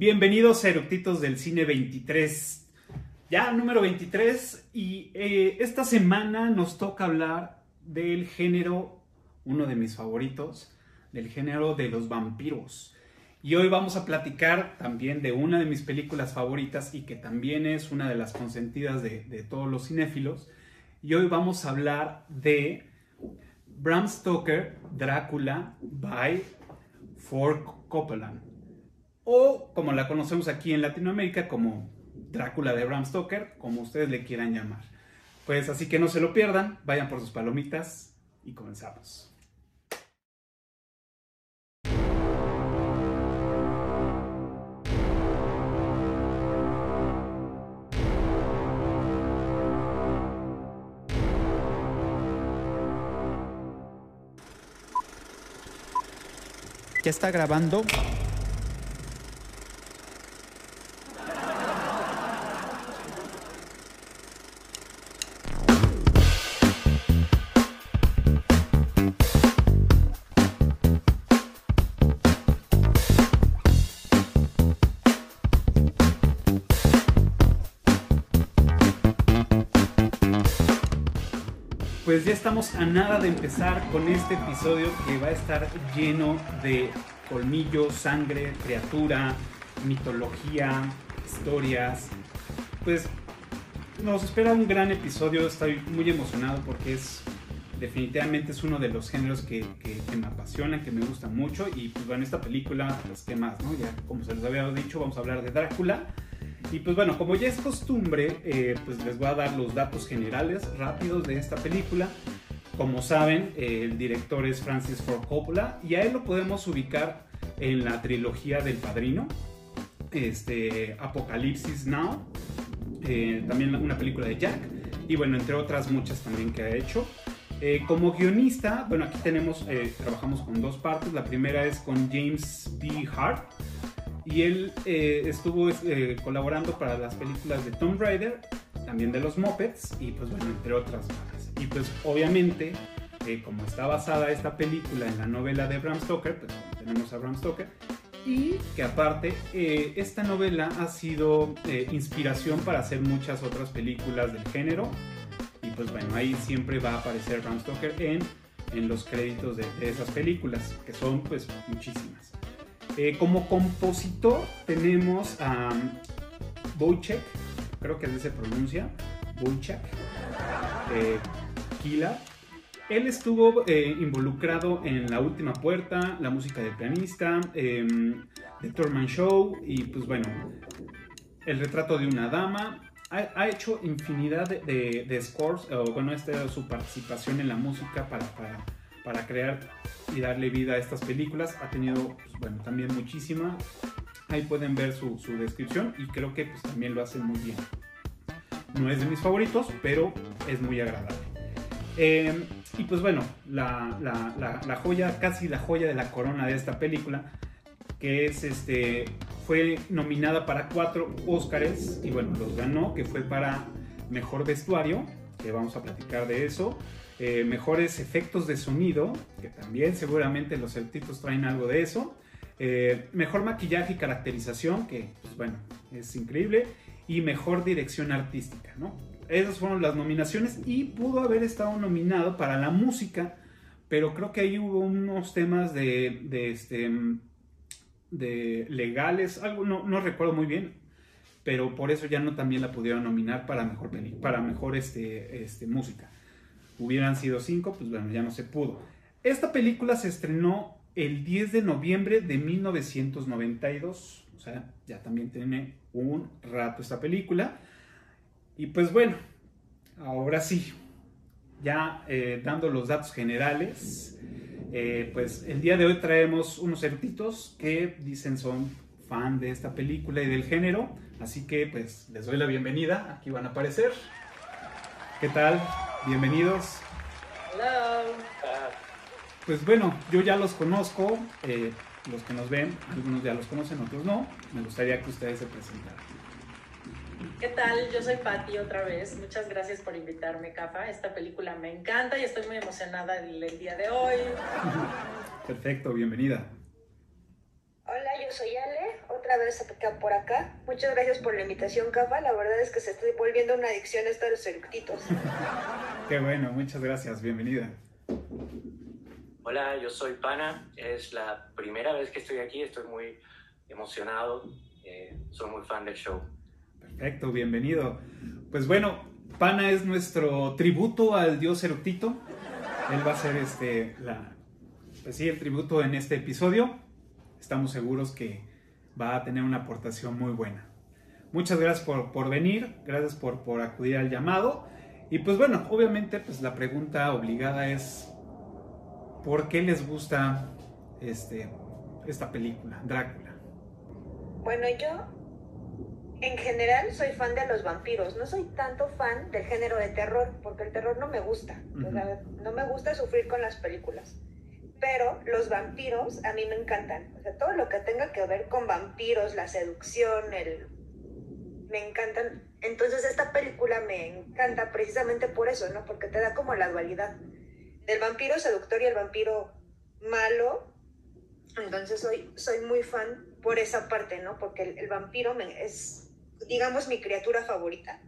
Bienvenidos a Eructitos del Cine 23. Ya número 23 y eh, esta semana nos toca hablar del género, uno de mis favoritos, del género de los vampiros. Y hoy vamos a platicar también de una de mis películas favoritas y que también es una de las consentidas de, de todos los cinéfilos. Y hoy vamos a hablar de Bram Stoker, Drácula, by Ford Coppola. O como la conocemos aquí en Latinoamérica como Drácula de Bram Stoker, como ustedes le quieran llamar. Pues así que no se lo pierdan, vayan por sus palomitas y comenzamos. ¿Ya está grabando? Pues ya estamos a nada de empezar con este episodio que va a estar lleno de colmillos, sangre, criatura, mitología, historias. Pues nos espera un gran episodio, estoy muy emocionado porque es definitivamente es uno de los géneros que, que, me apasionan, que me gusta mucho y pues bueno, esta película, qué más, ¿no? Ya como se les había dicho, vamos a hablar de Drácula y pues bueno, como ya es costumbre, eh, pues les voy a dar los datos generales rápidos de esta película. Como saben, eh, el director es Francis Ford Coppola y a él lo podemos ubicar en la trilogía del Padrino, este, Apocalipsis Now, eh, también una película de Jack y bueno, entre otras muchas también que ha hecho. como guionista, bueno, aquí tenemos, trabajamos con dos partes. La primera es con James B. Hart, y él eh, estuvo eh, colaborando para las películas de Tomb Raider, también de los Muppets y pues bueno, entre otras más. Y pues obviamente, eh, como está basada esta película en la novela de Bram Stoker, pues tenemos a Bram Stoker, y que aparte esta novela ha sido inspiración para hacer muchas otras películas del género y pues bueno, ahí siempre va a aparecer Bram Stoker en, en los créditos de, de esas películas, que son pues muchísimas. Eh, como compositor tenemos a Wojciech, creo que así se pronuncia, Wojciech eh, Kila. Él estuvo eh, involucrado en La Última Puerta, la música del pianista, em, The Thurman Show y pues bueno, El retrato de una dama. Ha, hecho infinidad de, scores, o bueno, esta es su participación en la música para, para para crear y darle vida a estas películas. Ha tenido, pues, bueno, también muchísima. Ahí pueden ver su, descripción y creo que pues, también lo hace muy bien. No es de mis favoritos, pero es muy agradable. Em, y pues bueno, la, la, joya, casi la joya de la corona de esta película, que es este, fue nominada para cuatro Óscares y bueno, los ganó, que fue para Mejor Vestuario, que vamos a platicar de eso. Eh, mejores efectos de sonido, que también seguramente los celtitos traen algo de eso. Eh, mejor maquillaje y caracterización, que pues bueno, es increíble. Y mejor dirección artística, ¿no? Esas fueron las nominaciones y pudo haber estado nominado para la música, pero creo que ahí hubo unos temas de, de, este, de legales, algo no, no, recuerdo muy bien, pero por eso ya no también la pudieron nominar para mejor, para mejor este, este, música hubieran sido cinco, pues bueno, ya no se pudo. Esta película se estrenó el 10 de noviembre de 1992, o sea, ya también tiene un rato esta película. Y pues bueno, ahora sí, ya eh, dando los datos generales, eh, pues el día de hoy traemos unos certitos que dicen son fan de esta película y del género, así que pues les doy la bienvenida, aquí van a aparecer. ¿Qué tal? Bienvenidos. Hola. Pues bueno, yo ya los conozco, eh, los que nos ven, algunos ya los conocen, otros no. Me gustaría que ustedes se presentaran. ¿Qué tal? Yo soy Patti otra vez. Muchas gracias por invitarme, Cafa. Esta película me encanta y estoy muy emocionada el, día de hoy. Perfecto, bienvenida. Hola, yo soy Ale, otra vez por acá. Muchas gracias por la invitación, Cafa. La verdad es que se está volviendo una adicción esto de los eructitos. Qué bueno, muchas gracias, bienvenida. Hola, yo soy Pana. Es la primera vez que estoy aquí, estoy muy emocionado. Eh, soy muy fan del show. Perfecto, bienvenido. Pues bueno, Pana es nuestro tributo al dios eructito. Él va a ser este, la, pues sí, el tributo en este episodio. Estamos seguros que va a tener una aportación muy buena. Muchas gracias por, venir, gracias por, por, acudir al llamado. Y pues bueno, obviamente pues la pregunta obligada es, ¿por qué les gusta este, esta película, Drácula? Bueno, yo en general soy fan de los vampiros. No soy tanto fan del género de terror, porque el terror no me gusta. no me gusta sufrir con las películas. Pero los vampiros a mí me encantan. O sea, todo lo que tenga que ver con vampiros, la seducción, el... Me encantan. Entonces esta película me encanta precisamente por eso, ¿no? Porque te da como la dualidad del vampiro seductor y el vampiro malo. Entonces soy, soy muy fan por esa parte, ¿no? Porque el, vampiro es, digamos, mi criatura favorita.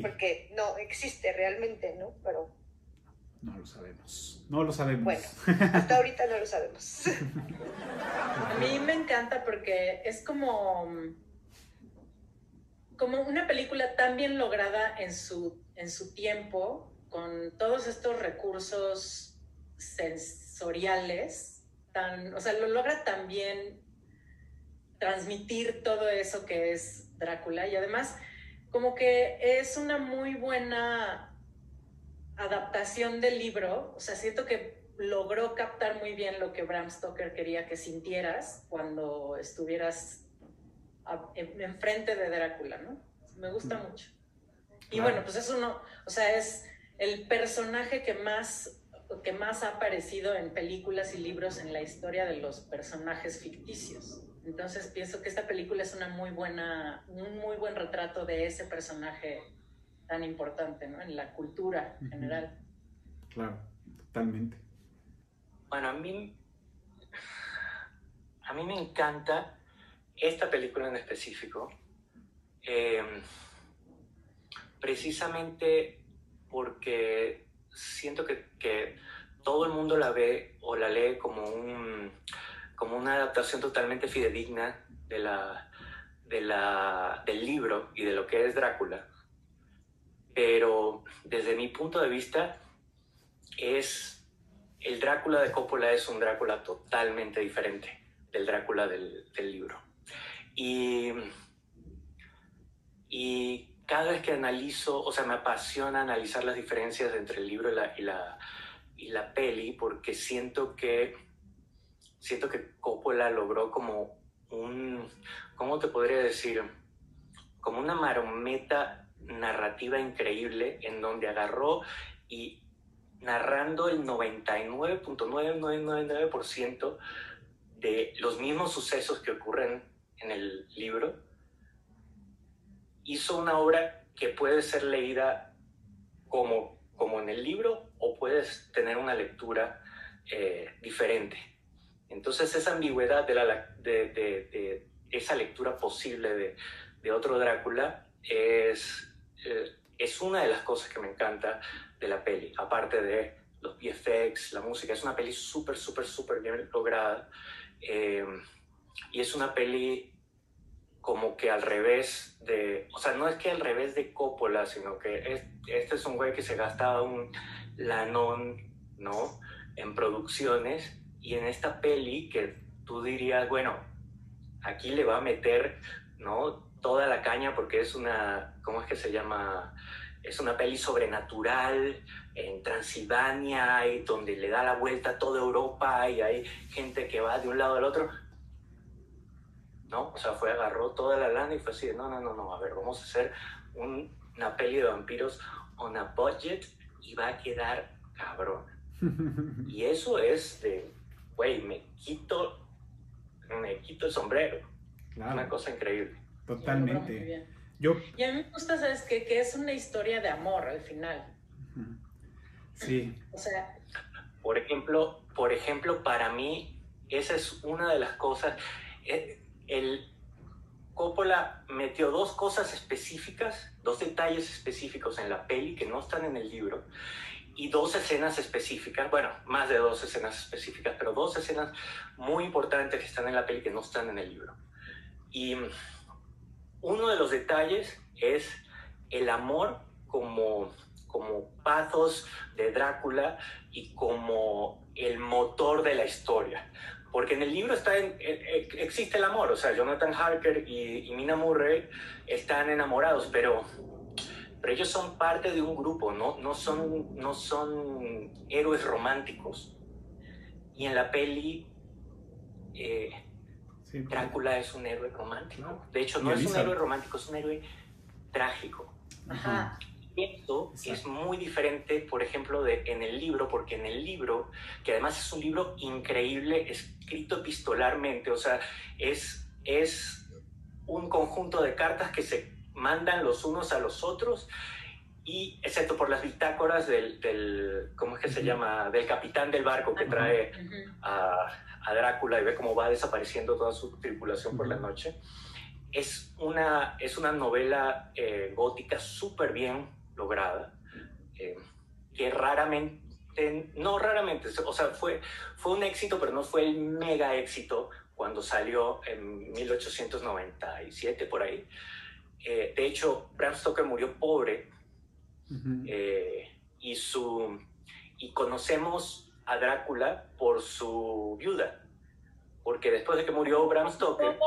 Porque no existe realmente, ¿no? Pero no lo sabemos. No lo sabemos. Bueno, hasta ahorita no lo sabemos. A mí me encanta porque es como, como una película tan bien lograda en su, en su tiempo, con todos estos recursos sensoriales, tan, o sea, lo logra también transmitir todo eso que es Drácula y además como que es una muy buena adaptación del libro, o sea, siento que logró captar muy bien lo que Bram Stoker quería que sintieras cuando estuvieras enfrente de Drácula, ¿no? Me gusta mucho. Y bueno, pues eso no, o sea, es el personaje que más, que más ha aparecido en películas y libros en la historia de los personajes ficticios. Entonces pienso que esta película es una muy buena, un muy buen retrato de ese personaje tan importante ¿no? en la cultura general. Claro, totalmente. Bueno, a mí, a mí me encanta esta película en específico, em, precisamente porque siento que, que, todo el mundo la ve o la lee como, un, como una adaptación totalmente fidedigna de la, de la, del libro y de lo que es Drácula pero desde mi punto de vista es el Drácula de Coppola es un Drácula totalmente diferente del Drácula del, libro. Y, y, cada vez que analizo, o sea, me apasiona analizar las diferencias entre el libro y la, y la, y la peli, porque siento que, siento que Coppola logró como un, ¿cómo te podría decir? Como una marometa narrativa increíble en donde agarró y narrando el 99.9999% de los mismos sucesos que ocurren en el libro, hizo una obra que puede ser leída como, como en el libro o puedes tener una lectura eh, diferente. Entonces esa ambigüedad de, la, de, de esa lectura posible de, otro Drácula es eh, es una de las cosas que me encanta de la peli, aparte de los VFX, la música. Es una peli súper, súper, súper bien lograda. Eh, y es una peli como que al revés de, o sea, no es que al revés de Coppola, sino que este es un güey que se gastaba un lanón, ¿no? En producciones y en esta peli que tú dirías, bueno, aquí le va a meter, ¿no? Toda la caña porque es una, ¿cómo es que se llama? Es una peli sobrenatural en Transilvania y donde le da la vuelta a toda Europa y hay gente que va de un lado al otro. ¿No? O sea, fue, agarró toda la lana y fue así, no, no, no, no, a ver, vamos a hacer una peli de vampiros on a budget y va a quedar cabrón. y eso es de, güey, me quito, me quito el sombrero. Una cosa increíble. Totalmente. Yo... Y a mí me gusta, ¿sabes qué? Que es una historia de amor al final. Sí. O sea... Por ejemplo, por ejemplo, para mí, esa es una de las cosas. eh, el Coppola metió dos cosas específicas, dos detalles específicos en la peli que no están en el libro y dos escenas específicas, bueno, más de dos escenas específicas, pero dos escenas muy importantes que están en la peli que no están en el libro. Y uno de los detalles es el amor como, como pathos de Drácula y como el motor de la historia. Porque en el libro está en, existe el amor, o sea, Jonathan Harker y, y Mina Murray están enamorados, pero pero ellos son parte de un grupo, no, no, son, no son héroes románticos. Y en la peli, eh, Drácula es un héroe romántico. De hecho, no es un héroe romántico, es un héroe trágico. Ajá. Esto es muy diferente, por ejemplo, de, en el libro, porque en el libro, que además es un libro increíble, escrito epistolarmente, o sea, es, es un conjunto de cartas que se mandan los unos a los otros y excepto por las bitácoras del, del ¿cómo es que se llama? Del capitán del barco que trae a, a, Drácula y ve cómo va desapareciendo toda su tripulación por la noche. Es una, es una novela eh, gótica súper bien lograda, eh, que raramente, no raramente, o sea, fue, fue un éxito, pero no fue el mega éxito cuando salió en 1897 por ahí. Eh, de hecho, Bram Stoker murió pobre eh, y, su, y conocemos a Drácula por su viuda, porque después de que murió Bram Stoker,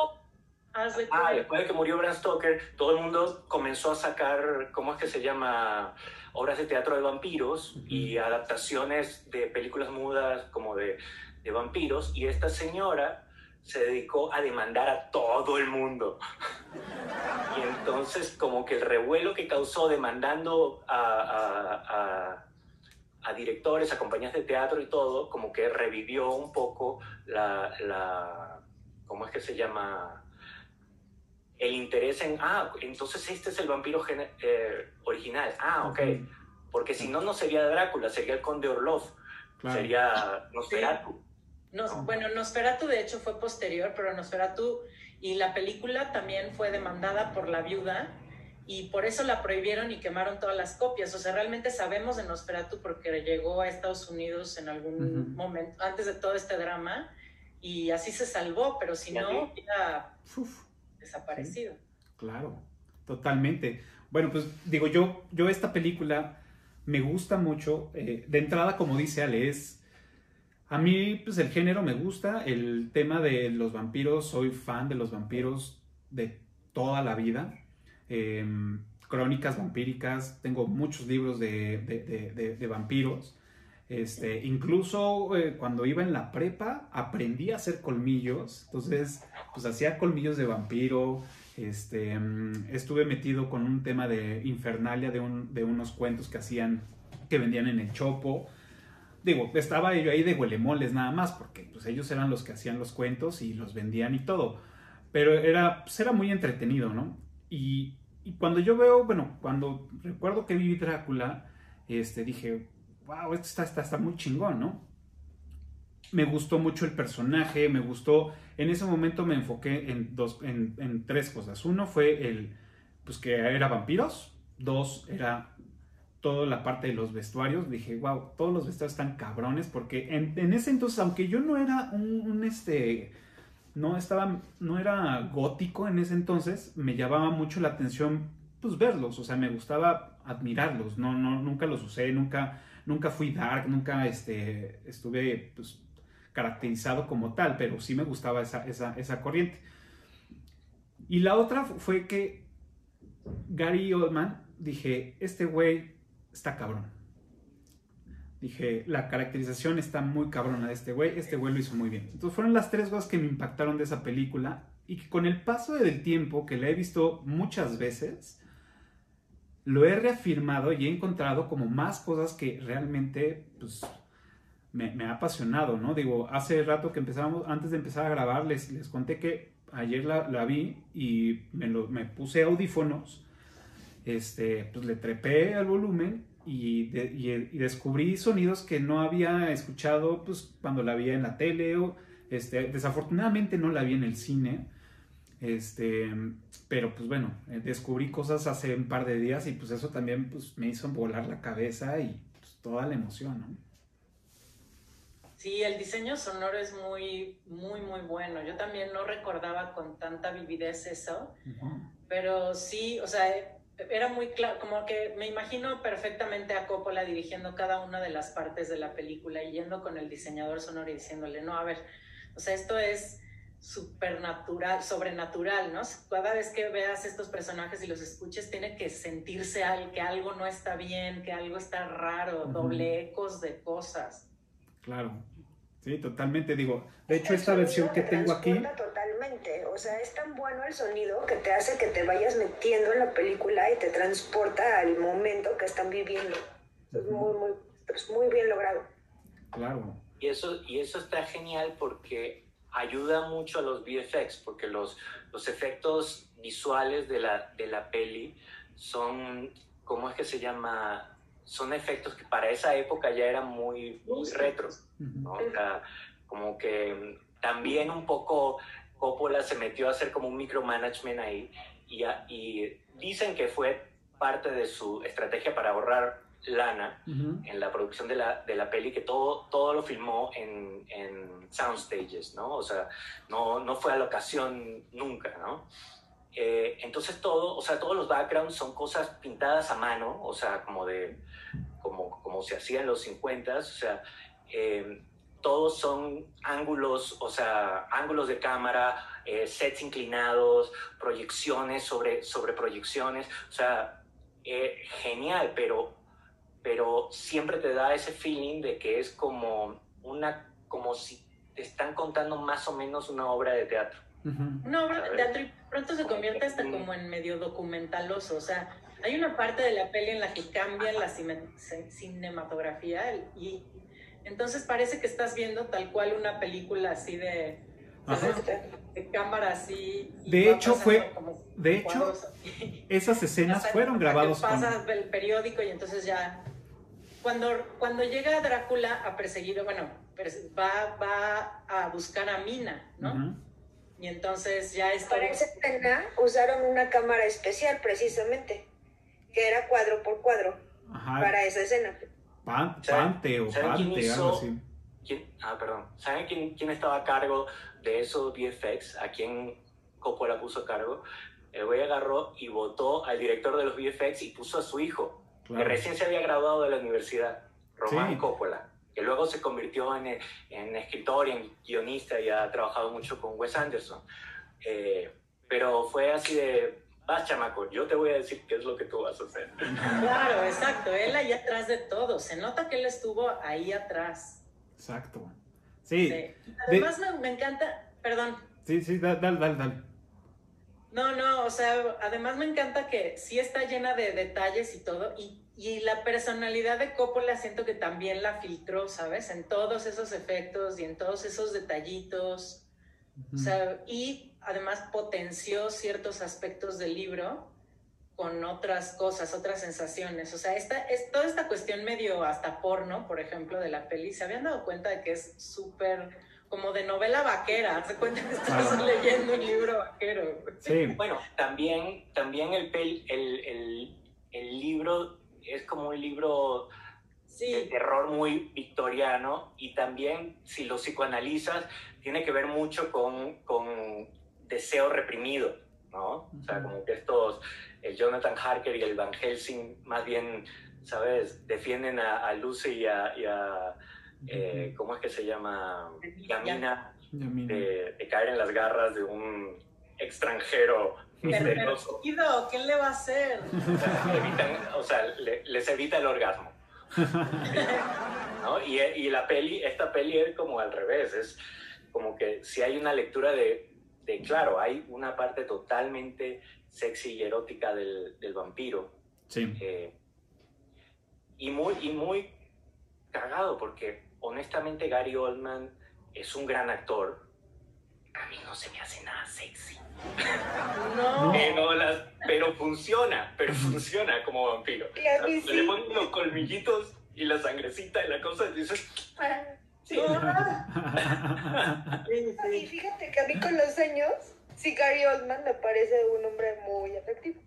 ah, después de que murió Bram Stoker, todo el mundo comenzó a sacar, ¿cómo es que se llama? Obras de teatro de vampiros y adaptaciones de películas mudas como de, de vampiros, y esta señora se dedicó a demandar a todo el mundo. Y entonces como que el revuelo que causó demandando a, directores, a compañías de teatro y todo, como que revivió un poco la, la ¿cómo es que se llama? El interés en, ah, entonces este es el vampiro eh, original. Ah, ok. Porque si no, no sería Drácula, sería el conde Orlov, sería Nosferatu. Bueno, Nosferatu de hecho fue posterior, pero Nosferatu y la película también fue demandada por la viuda y por eso la prohibieron y quemaron todas las copias. O sea, realmente sabemos de Nosferatu porque llegó a Estados Unidos en algún momento, antes de todo este drama, y así se salvó, pero si no, hubiera desaparecido. Claro, totalmente. Bueno, pues digo, yo, yo esta película me gusta mucho. Eh, de entrada, como dice Ale, es a mí, pues el género me gusta, el tema de los vampiros, soy fan de los vampiros de toda la vida. Em, crónicas vampíricas, tengo muchos libros de, vampiros. Este, incluso eh, cuando iba en la prepa aprendí a hacer colmillos, entonces pues hacía colmillos de vampiro, este, em, estuve metido con un tema de Infernalia, de, un, de unos cuentos que hacían, que vendían en el Chopo, digo, estaba yo ahí de huelemoles nada más, porque pues ellos eran los que hacían los cuentos y los vendían y todo. Pero era, pues, era muy entretenido, ¿no? Y, cuando yo veo, bueno, cuando recuerdo que vi Drácula, este, dije, wow, esto está, está, está muy chingón, ¿no? Me gustó mucho el personaje, me gustó, en ese momento me enfoqué en, dos, en, en tres cosas. Uno fue el, pues que era vampiros, dos era toda la parte de los vestuarios, dije, wow, todos los vestuarios están cabrones, porque en, ese entonces, aunque yo no era un, este, no estaba, no era gótico en ese entonces, me llamaba mucho la atención, pues verlos, o sea, me gustaba admirarlos, no, no, nunca los usé, nunca, nunca fui dark, nunca, este, estuve, pues, caracterizado como tal, pero sí me gustaba esa, esa, esa corriente. Y la otra fue que Gary Oldman, dije, este güey está cabrón. Dije, la caracterización está muy cabrona de este güey, este güey lo hizo muy bien. Entonces fueron las tres cosas que me impactaron de esa película y que con el paso del tiempo, que la he visto muchas veces, lo he reafirmado y he encontrado como más cosas que realmente pues, me, ha apasionado, ¿no? Digo, hace rato que empezamos, antes de empezar a grabar, les, les conté que ayer la, vi y me, me puse audífonos este, pues le trepé al volumen y, descubrí sonidos que no había escuchado pues, cuando la veía en la tele o Este, desafortunadamente no la vi en el cine, este, pero pues bueno, eh, descubrí cosas hace un par de días y pues eso también pues, me hizo volar la cabeza y pues, toda la emoción, ¿no? Sí, el diseño sonoro es muy, muy, muy bueno. Yo también no recordaba con tanta vividez eso, pero sí, o sea, era muy claro, como que me imagino perfectamente a Coppola dirigiendo cada una de las partes de la película y yendo con el diseñador sonoro y diciéndole, no, a ver, o sea, esto es supernatural, sobrenatural, ¿no? Cada vez que veas estos personajes y los escuches, tiene que sentirse que algo no está bien, que algo está raro, doble ecos de cosas. Claro. Sí, totalmente. Digo, de hecho, esta versión que tengo aquí. Totalmente. O sea, es tan bueno el sonido que te hace que te vayas metiendo en la película y te transporta al momento que están viviendo. Es muy, muy, es muy bien logrado. Claro. Y eso, y eso está genial porque ayuda mucho a los VFX, porque los, los efectos visuales de la, de la peli son, ¿cómo es que se llama? Son efectos que para esa época ya eran muy, muy retro, ¿no? O sea, como que también un poco Coppola se metió a hacer como un micromanagement ahí y, y dicen que fue parte de su estrategia para ahorrar lana en la producción de la, de la, peli, que todo, todo lo filmó en, en soundstages, ¿no? O sea, no, no fue a locación nunca, ¿no? Eh, entonces todo, o sea, todos los backgrounds son cosas pintadas a mano, o sea, como de, como, como se hacía en los 50, o sea, eh, todos son ángulos, o sea, ángulos de cámara, eh, sets inclinados, proyecciones sobre, sobre proyecciones, o sea, genial, pero, pero siempre te da ese feeling de que es como una, como si te están contando más o menos una obra de teatro. Una obra de teatro y pronto se convierte hasta como en medio documentaloso. O sea, hay una parte de la peli en la que cambian la cinematografía y entonces parece que estás viendo tal cual una película así de, de cámara así. De hecho fue, de hecho, esas escenas fueron grabadas. Pasa el periódico y entonces ya cuando, cuando llega Drácula a perseguir, bueno, va, va a buscar a Mina, ¿no? Y entonces ya está. Para esa escena usaron una cámara especial precisamente, que era cuadro por cuadro, para esa escena. pante o pante, algo así. ah, perdón. ¿Saben quién, quién, estaba a cargo de esos VFX? ¿A quién Coppola puso a cargo? El güey agarró y votó al director de los VFX y puso a su hijo, que recién se había graduado de la universidad, Román Coppola que luego se convirtió en, en, escritor y en guionista y ha trabajado mucho con Wes Anderson. Eh, pero fue así de, vas chamaco, yo te voy a decir qué es lo que tú vas a hacer. Claro, exacto, él ahí atrás de todo, se nota que él estuvo ahí atrás. Exacto. Sí. Además me, encanta, perdón. Sí, sí, dale, dale, dale. No, no, o sea, además me encanta que sí está llena de detalles y todo, y y la personalidad de Coppola siento que también la filtró, ¿sabes? En todos esos efectos y en todos esos detallitos. o sea, y además potenció ciertos aspectos del libro con otras cosas, otras sensaciones. O sea, esta, es, toda esta cuestión medio hasta porno, por ejemplo, de la peli, se habían dado cuenta de que es súper como de novela vaquera. Se cuenta que estás leyendo un libro vaquero. Sí. Bueno, también, también el, el, el, el libro es como un libro de terror muy victoriano y también si lo psicoanalizas tiene que ver mucho con, con deseo reprimido, ¿no? O sea, como que estos, el Jonathan Harker y el Van Helsing más bien, ¿sabes? Defienden a, Lucy y a, eh, ¿cómo es que se llama? Yamina, de, de caer en las garras de un extranjero misterioso. ¿Qué le va a hacer? o sea, les evita el orgasmo. ¿No? y, y, la peli, esta peli es como al revés, es como que si hay una lectura de, de claro, hay una parte totalmente sexy y erótica del, del vampiro. Sí. Eh, y, muy, y muy cagado, porque honestamente Gary Oldman es un gran actor. A mí no se me hace nada sexy. No. Pero, funciona, pero funciona como vampiro. Le ponen los colmillitos y la sangrecita y la cosa y dices, Sí. Y fíjate que a mí con los años, sí, Gary Oldman me parece un hombre muy efectivo.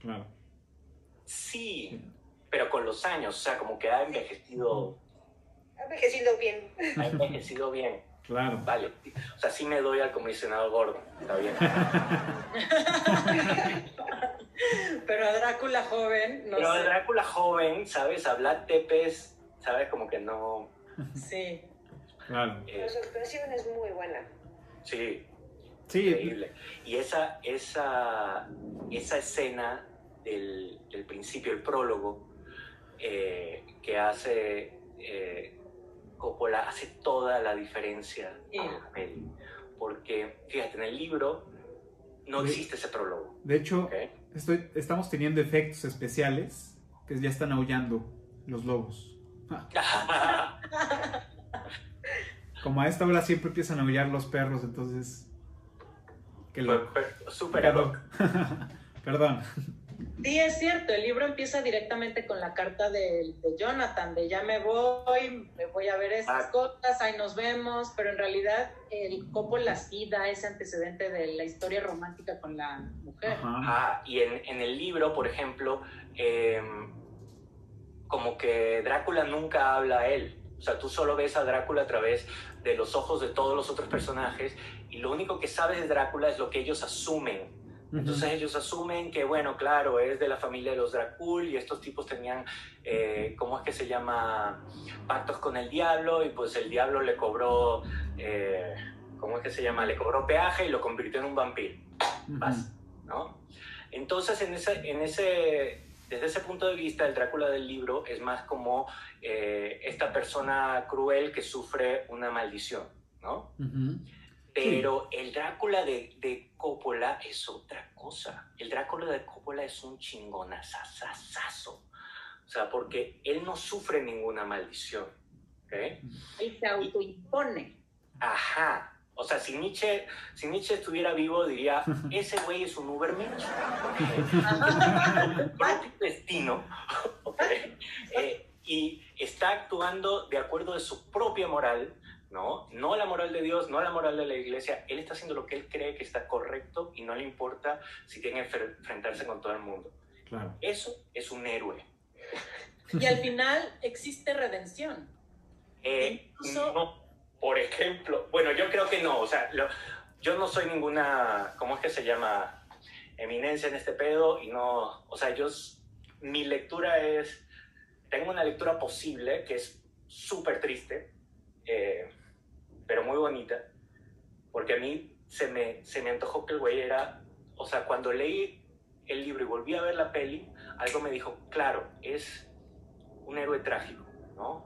Claro. Sí, pero con los años, o sea, como que ha envejecido. Ha envejecido bien. Ha envejecido bien. Claro. Vale. O sea, sí me doy al comisionado gordo. Está bien. Pero a Drácula joven, no Pero a. Drácula joven, ¿sabes? A Vlad Tepes, ¿sabes? Como que no. Sí. Claro. eh, La sorpresión es muy buena. sí, Sí, increíble. Y esa, esa, esa escena del, del principio, el prólogo, eh, que hace eh, Coppola, hace toda la diferencia Sí. en la peli. Porque, fíjate, en el libro no Sí. existe ese prólogo. de hecho, ¿ok? estoy, estamos teniendo efectos especiales que ya están aullando los lobos. Como a esta hora siempre empiezan a aullar los perros, entonces... Qué Fue- loco. fue Súper ad hoc. Perdón. Sí, es cierto, el libro empieza directamente con la carta de, de Jonathan, de ya me voy, me voy a ver estas Ah. cosas, ahí nos vemos, pero en realidad el Coppola sí da ese antecedente de la historia romántica con la mujer. Ajá. Ah, y en, en el libro, por ejemplo, eh, como que Drácula nunca habla a él. O sea, tú solo ves a Drácula a través de los ojos de todos los otros personajes y lo único que sabes de Drácula es lo que ellos asumen. Entonces ellos asumen que, bueno, claro, es de la familia de los Dracul y estos tipos tenían, eh, ¿cómo es que se llama? Pactos con el diablo y pues el diablo le cobró, eh, ¿cómo es que se llama? Le cobró peaje y lo convirtió en un vampiro. Vas, ¿no? Entonces, en ese, en ese, desde ese punto de vista, el Drácula del libro es más como eh, esta persona cruel que sufre una maldición, ¿no? Pero el Drácula de, de Coppola es otra cosa. El Drácula de Coppola es un chingonazazazazo. O sea, porque él no sufre ninguna maldición. ¿ok? Él se autoimpone. Ajá. O sea, si Nietzsche, si Nietzsche estuviera vivo, diría, ese güey es un Ubermensch. Su propio destino. Eh, y está actuando de acuerdo de su propia moral, ¿no? No la moral de Dios, no la moral de la iglesia. Él está haciendo lo que él cree que está correcto y no le importa si tiene que enfrentarse con todo el mundo. Claro. Eso es un héroe. Y al final existe redención. Eh, Incluso- no, por ejemplo, bueno, yo creo que no, o sea, lo- yo no soy ninguna, ¿cómo es que se llama? Eminencia en este pedo y no, o sea, yo, mi lectura es, tengo una lectura posible que es súper triste, eh, pero muy bonita, porque a mí se me, se me antojó que el güey era, o sea, cuando leí el libro y volví a ver la peli, algo me dijo, claro, es un héroe trágico, ¿no?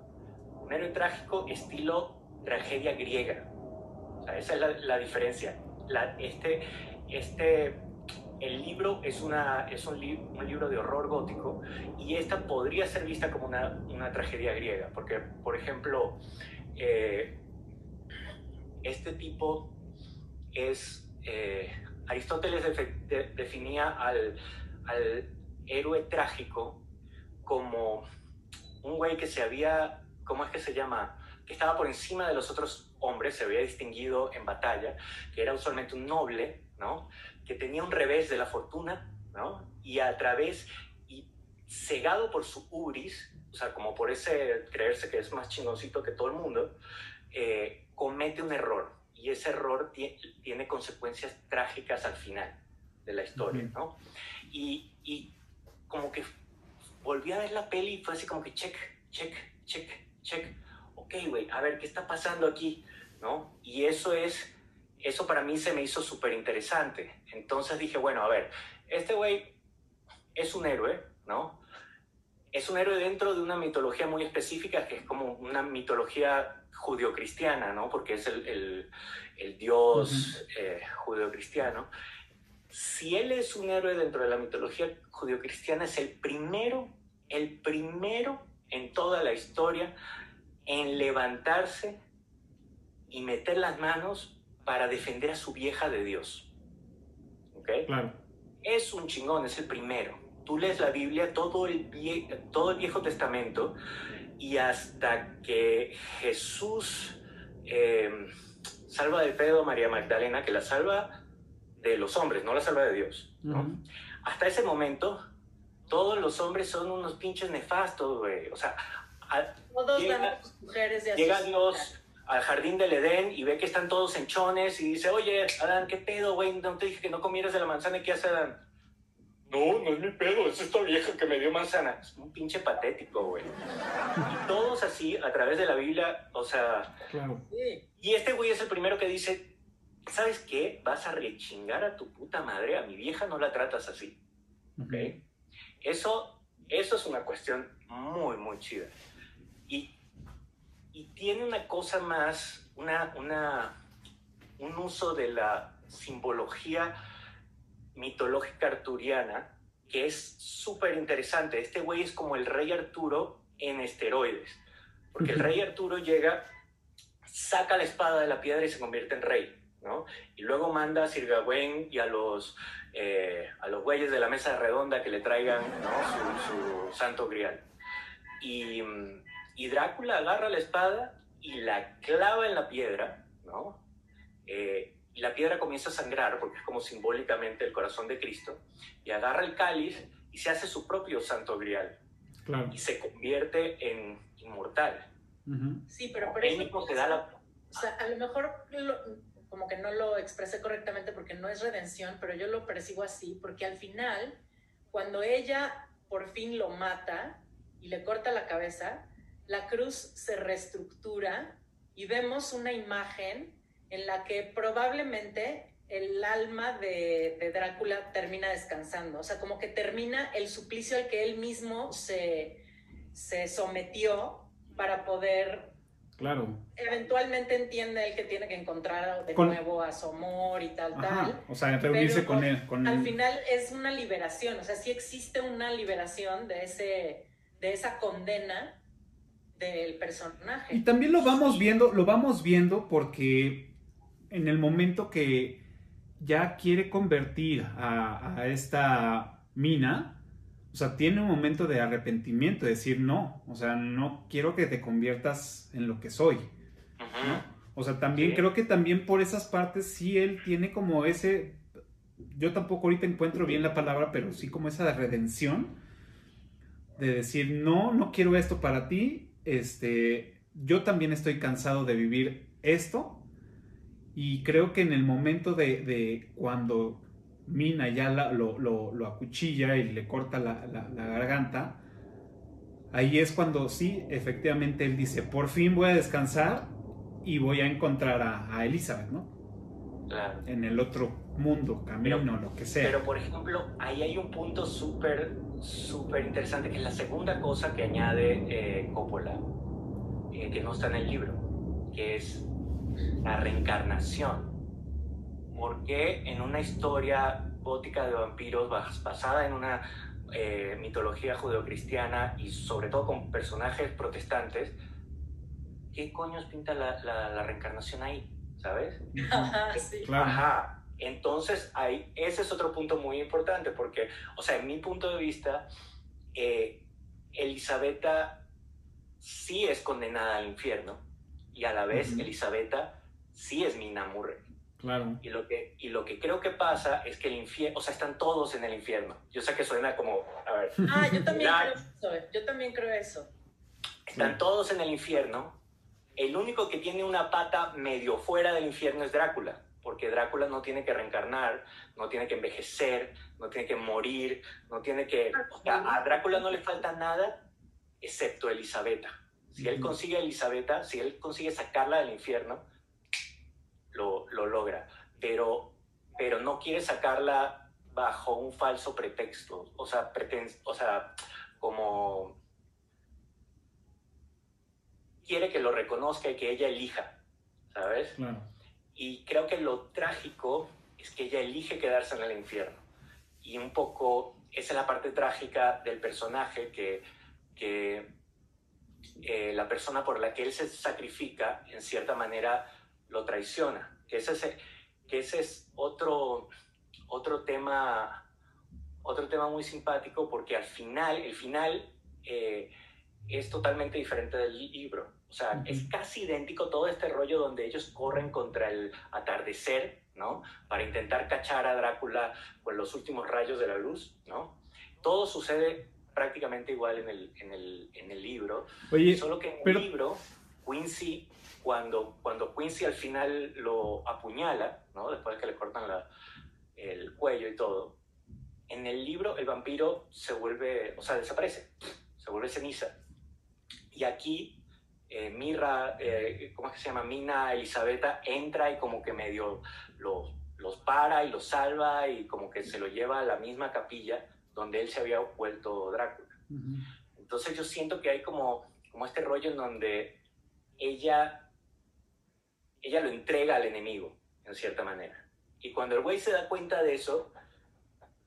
Un héroe trágico estilo tragedia griega. Esa es la, diferencia. Este, este, el libro es, una, es un, un libro de horror gótico y esta podría ser vista como una, una tragedia griega, porque, por ejemplo, eh, este tipo es... eh, Aristóteles definía al, al héroe trágico como un güey que se había, ¿cómo es que se llama? Que estaba por encima de los otros hombres, se había distinguido en batalla, que era usualmente un noble, ¿no? Que tenía un revés de la fortuna, ¿no? Y a través, y cegado por su ubris, o sea, como por ese creerse que es más chingoncito que todo el mundo, eh, comete un error. Y ese error tie- tiene consecuencias trágicas al final de la historia. ¿no? Y, y como que volví a ver la peli y fue así como que check, check, check, check. Ok, güey, a ver, ¿qué está pasando aquí? ¿No? Y eso es, eso para mí se me hizo súper interesante. Entonces dije, bueno, a ver, este güey es un héroe, ¿no? Es un héroe dentro de una mitología muy específica que es como una mitología judio-cristiana, ¿no? Porque es el, el- el dios eh, judio-cristiano. Si él es un héroe dentro de la mitología judio-cristiana, es el primero, el primero en toda la historia en levantarse y meter las manos para defender a su vieja de Dios. ¿Ok? Claro. es un chingón, es el primero. Tú lees la Biblia, todo el, vie- todo el Viejo Testamento y hasta que Jesús eh, salva del pedo a María Magdalena, que la salva de los hombres, no la salva de Dios. ¿no? Hasta ese momento, todos los hombres son unos pinches nefastos, güey. O sea, todos llega, mujeres de llega Dios al jardín del Edén y ve que están todos enchones y dice, oye, Adán, ¿qué pedo, güey? No te dije que no comieras de la manzana, ¿qué hace Adán? No, no es mi pedo, es esta vieja que me dio manzana. Es un pinche patético, güey. Y todos así, a través de la Biblia, o sea... Claro. Y este güey es el primero que dice, ¿sabes qué? Vas a rechingar a tu puta madre, a mi vieja no la tratas así. ¿Ok? Eso, eso es una cuestión muy, muy chida. Y, tiene una cosa más, una, una, un uso de la simbología mitológica arturiana que es súper interesante. Este güey es como el rey Arturo en esteroides. Porque el rey Arturo llega, saca la espada de la piedra y se convierte en rey. ¿no? Y luego manda a Sir Gawain y a los, eh, a los güeyes de la mesa redonda que le traigan ¿no? su, santo grial. Y, y, Drácula agarra la espada y la clava en la piedra, ¿no? Eh, y la piedra comienza a sangrar, porque es como simbólicamente el corazón de Cristo, y agarra el cáliz y se hace su propio santo grial. Y se convierte en inmortal. Sí, pero por eso... da la... O sea, a lo mejor como que no lo expresé correctamente porque no es redención, pero yo lo percibo así, porque al final, cuando ella por fin lo mata y le corta la cabeza, la cruz se reestructura y vemos una imagen en la que probablemente el alma de, Drácula termina descansando, o sea, como que termina el suplicio al que él mismo se, se sometió para poder... Claro. Eventualmente entiende él que tiene que encontrar de nuevo a su amor y tal, tal. O sea, reunirse con él. al final es una liberación, o sea, sí existe una liberación de, ese, de esa condena del personaje. Y también lo vamos viendo, lo vamos viendo porque en el momento que ya quiere convertir a, esta mina, o sea, tiene un momento de arrepentimiento, de decir, no, o sea, no quiero que te conviertas en lo que soy. O sea, también creo que también por esas partes sí él tiene como ese, yo tampoco ahorita encuentro bien la palabra, pero sí como esa redención de decir, no, no quiero esto para ti, este, yo también estoy cansado de vivir esto, y creo que en el momento de, cuando Mina ya lo, lo, acuchilla y le corta la, garganta, ahí es cuando sí, efectivamente él dice, por fin voy a descansar y voy a encontrar a, Elizabeth, ¿no? Claro. En el otro mundo, camino, lo que sea. Pero por ejemplo, ahí hay un punto súper, súper interesante, que es la segunda cosa que añade eh, Coppola, eh, que no está en el libro, que es la reencarnación. Porque en una historia gótica de vampiros basada en una eh, mitología judeocristiana y sobre todo con personajes protestantes, ¿qué coños pinta la, reencarnación ahí? ¿Sabes? Ajá, Entonces, ahí, ese es otro punto muy importante porque, o sea, en mi punto de vista, eh, Elisabetta sí es condenada al infierno, y a la vez Elisabetta sí es Mina Murray. Claro. Y lo, que, y lo que creo que pasa es que el infierno, o sea, están todos en el infierno. Yo sé que suena como, a ver. Ah, yo también creo eso. Yo también creo eso. Están todos en el infierno. El único que tiene una pata medio fuera del infierno es Drácula, porque Drácula no tiene que reencarnar, no tiene que envejecer, no tiene que morir, no tiene que... O sea, a Drácula no le falta nada excepto Elisabetta. Si él consigue a Elisabetta, si él consigue sacarla del infierno, lo, lo logra. Pero, pero no quiere sacarla bajo un falso pretexto. O sea, o sea, como quiere que lo reconozca y que ella elija, ¿sabes? Y creo que lo trágico es que ella elige quedarse en el infierno. Y un poco, esa es la parte trágica del personaje que, que eh, la persona por la que él se sacrifica, en cierta manera, lo traiciona. Que ese es, que ese es otro, otro, tema, otro tema muy simpático porque al final, el final, eh, es totalmente diferente del libro. O sea, es casi idéntico todo este rollo donde ellos corren contra el atardecer, ¿no? Para intentar cachar a Drácula con los últimos rayos de la luz, ¿no? Todo sucede prácticamente igual en el, en el, en el libro. Oye, solo que en el libro, Quincy, cuando, cuando Quincy al final lo apuñala, ¿no? Después de que le cortan la, el cuello y todo, en el libro el vampiro se vuelve, o sea, desaparece, se vuelve ceniza. Y aquí eh, Mirra, eh, ¿cómo es que se llama? Mina Elisabetta entra y como que medio los, los para y los salva y como que se lo lleva a la misma capilla donde él se había vuelto Drácula. Entonces yo siento que hay como, como este rollo en donde ella, ella lo entrega al enemigo, en cierta manera. Y cuando el güey se da cuenta de eso,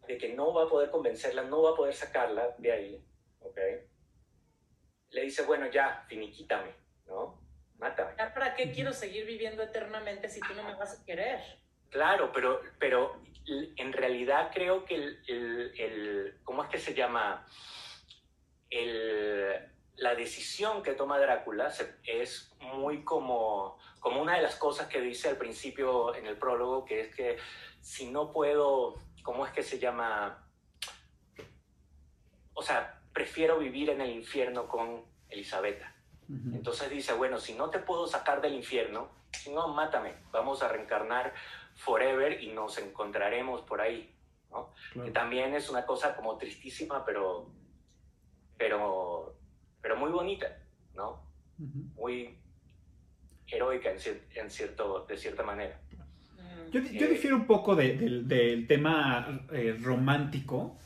de que no va a poder convencerla, no va a poder sacarla de ahí, ¿ok? Le dice, bueno, ya, finiquítame, ¿no? Mátame. ¿Para qué quiero seguir viviendo eternamente si tú no me vas a querer? Claro, pero, pero en realidad creo que el, el, ¿cómo es que se llama? El, la decisión que toma Drácula es muy como, como una de las cosas que dice al principio en el prólogo, que es que si no puedo ¿cómo es que se llama? O sea, prefiero vivir en el infierno con Elisabetta. Entonces dice, bueno, si no te puedo sacar del infierno, si no, mátame, vamos a reencarnar forever y nos encontraremos por ahí. ¿no? Que también es una cosa como tristísima, pero, pero, pero muy bonita, ¿no? Muy heroica en, cierto, de cierta manera. Yo, yo eh, difiero un poco del tema eh, romántico.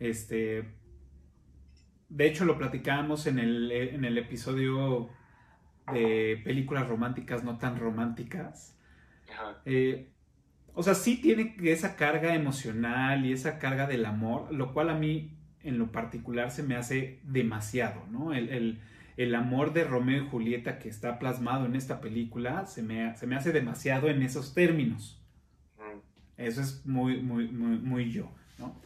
Este, de hecho, lo platicábamos en el, en el episodio de películas románticas no tan románticas. Eh, o sea, sí tiene esa carga emocional y esa carga del amor, lo cual a mí en lo particular se me hace demasiado, ¿no? El, el amor de Romeo y Julieta que está plasmado en esta película se me, se me hace demasiado en esos términos. Eso es muy, muy, muy, muy yo, ¿no?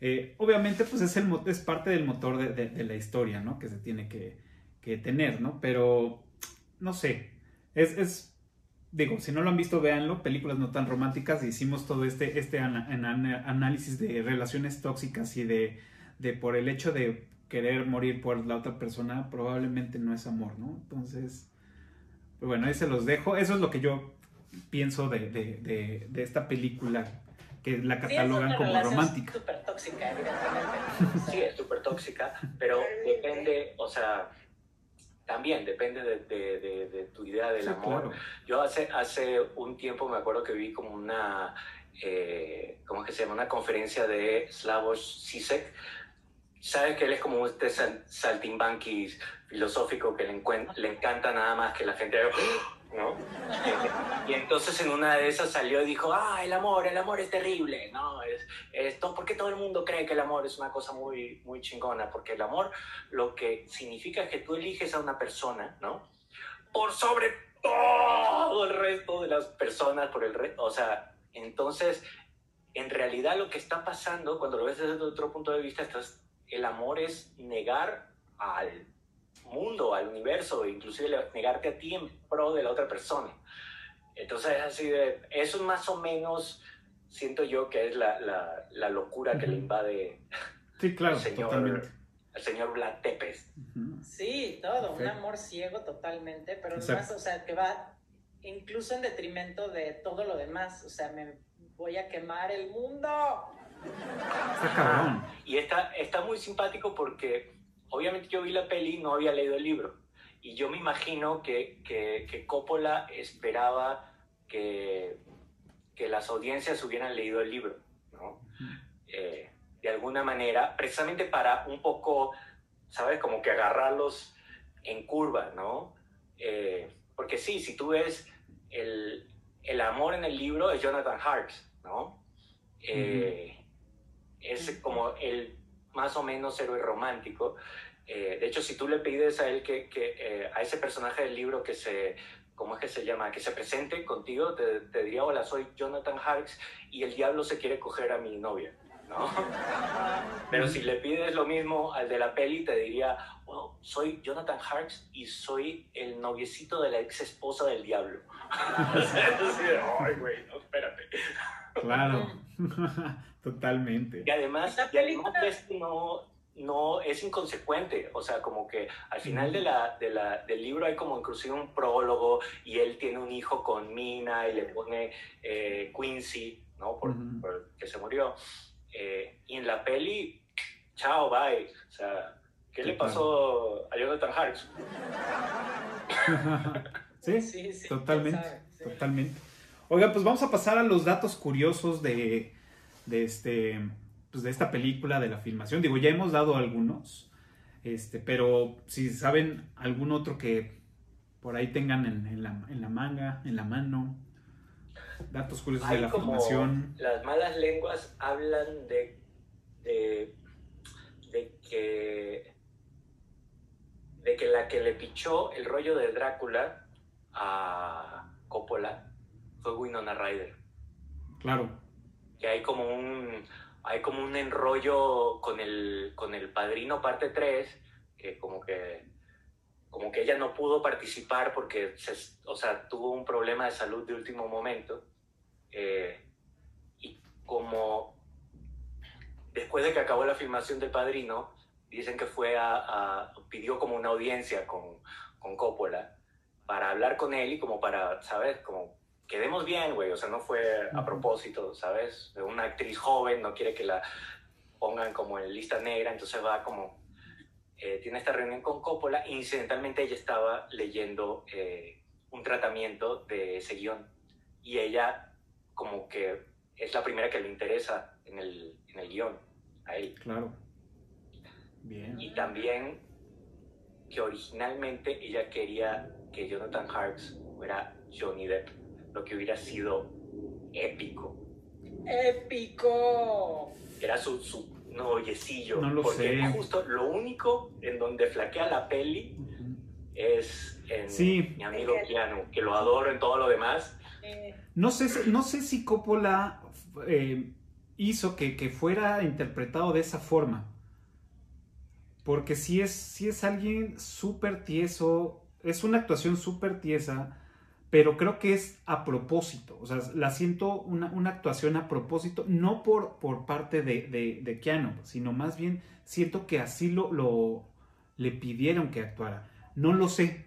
Eh, obviamente, pues es, el, es parte del motor de, de, la historia, ¿no? Que se tiene que, que, tener, ¿no? Pero, no sé, es, es, digo, si no lo han visto, véanlo, películas no tan románticas, hicimos todo este, este análisis de relaciones tóxicas y de, de por el hecho de querer morir por la otra persona probablemente no es amor, ¿no? Entonces, bueno, ahí se los dejo. Eso es lo que yo pienso de, de, de, esta película que la catalogan como romántica. Es súper tóxica, evidentemente. Sí, es súper tóxica, pero depende, o sea, también depende de, tu idea del amor. Yo hace, hace un tiempo me acuerdo que vi como una, eh, ¿cómo es que se llama? Una conferencia de Slavoj Zizek, sabes que él es como este saltimbanqui filosófico que le, le encanta nada más que la gente ¿no? Y entonces en una de esas salió y dijo, ah, el amor, el amor es terrible, ¿no? Es, esto, ¿Por qué todo el mundo cree que el amor es una cosa muy, muy chingona? Porque el amor lo que significa es que tú eliges a una persona, ¿no? Por sobre todo el resto de las personas, por el resto, o sea, entonces, en realidad lo que está pasando, cuando lo ves desde otro punto de vista, estás el amor es negar al mundo, al universo, inclusive negarte a ti en pro de la otra persona. Entonces es así de, eso más o menos, siento yo que es la, la, locura que le invade sí, claro, señor, al señor Vlad Tepes. Sí, todo, un amor ciego totalmente, pero además, o sea, que va incluso en detrimento de todo lo demás, o sea, me voy a quemar el mundo. Y está, está muy simpático porque obviamente yo vi la peli y no había leído el libro. Y yo me imagino que, que, Coppola esperaba que, que, las audiencias hubieran leído el libro, ¿no? Eh, de alguna manera, precisamente para un poco, ¿sabes? Como que agarrarlos en curva, ¿no? Eh, porque sí, si tú ves el, el, amor en el libro es Jonathan Hart, ¿no? Eh, es como el más o menos héroe romántico. Eh, de hecho, si tú le pides a él que, que eh, a ese personaje del libro que se, ¿cómo es que se llama? Que se presente contigo, te, te diría, hola, soy Jonathan Harks y el diablo se quiere coger a mi novia. ¿no? Pero si le pides lo mismo al de la peli, te diría, bueno, soy Jonathan Harks y soy el noviecito de la ex esposa del diablo. Ay, güey, no, espérate. Claro, totalmente. Y además, y además no, no es inconsecuente, o sea, como que al final de la, de la, del libro hay como inclusive un prólogo y él tiene un hijo con Mina y le pone eh, Quincy, ¿no? Por, que se murió. Eh, y en la peli, chao, bye. O sea, ¿qué le pasó a Jonathan Harks? sí, sí, sí, totalmente, totalmente. Oiga, pues vamos a pasar a los datos curiosos de, de este pues, de esta película, de la filmación. Digo, ya hemos dado algunos, este, pero si saben algún otro que por ahí tengan en, la, manga, en la mano, datos curiosos de la filmación. Las malas lenguas hablan de, de, que de que la que le pichó el rollo de Drácula a Coppola fue Winona Ryder. Claro. Que hay como un, hay como un enrollo con el, con el Padrino parte 3, que como que como que ella no pudo participar porque o sea, tuvo un problema de salud de último momento. Eh, y como después de que acabó la filmación del Padrino, dicen que fue a, pidió como una audiencia con, con Coppola para hablar con él y como para, ¿sabes? Como quedemos bien, güey, o sea, no fue a propósito, ¿sabes? Una actriz joven no quiere que la pongan como en lista negra, entonces va como, eh, tiene esta reunión con Coppola, incidentalmente ella estaba leyendo eh, un tratamiento de ese guion y ella como que es la primera que le interesa en el, en el guion, a él. Claro. Bien. Y también que originalmente ella quería que Jonathan Harks fuera Johnny Depp lo que hubiera sido épico. ¡Épico! Era su, su noviecillo. No lo porque justo lo único en donde flaquea la peli es en mi amigo Keanu, que lo adoro en todo lo demás. No sé, no sé si Coppola eh, hizo que, que, fuera interpretado de esa forma. Porque si es, si es alguien súper tieso, es una actuación súper tiesa pero creo que es a propósito, o sea, la siento una, actuación a propósito, no por, por parte de, de, Keanu, sino más bien siento que así lo, lo le pidieron que actuara. No lo sé.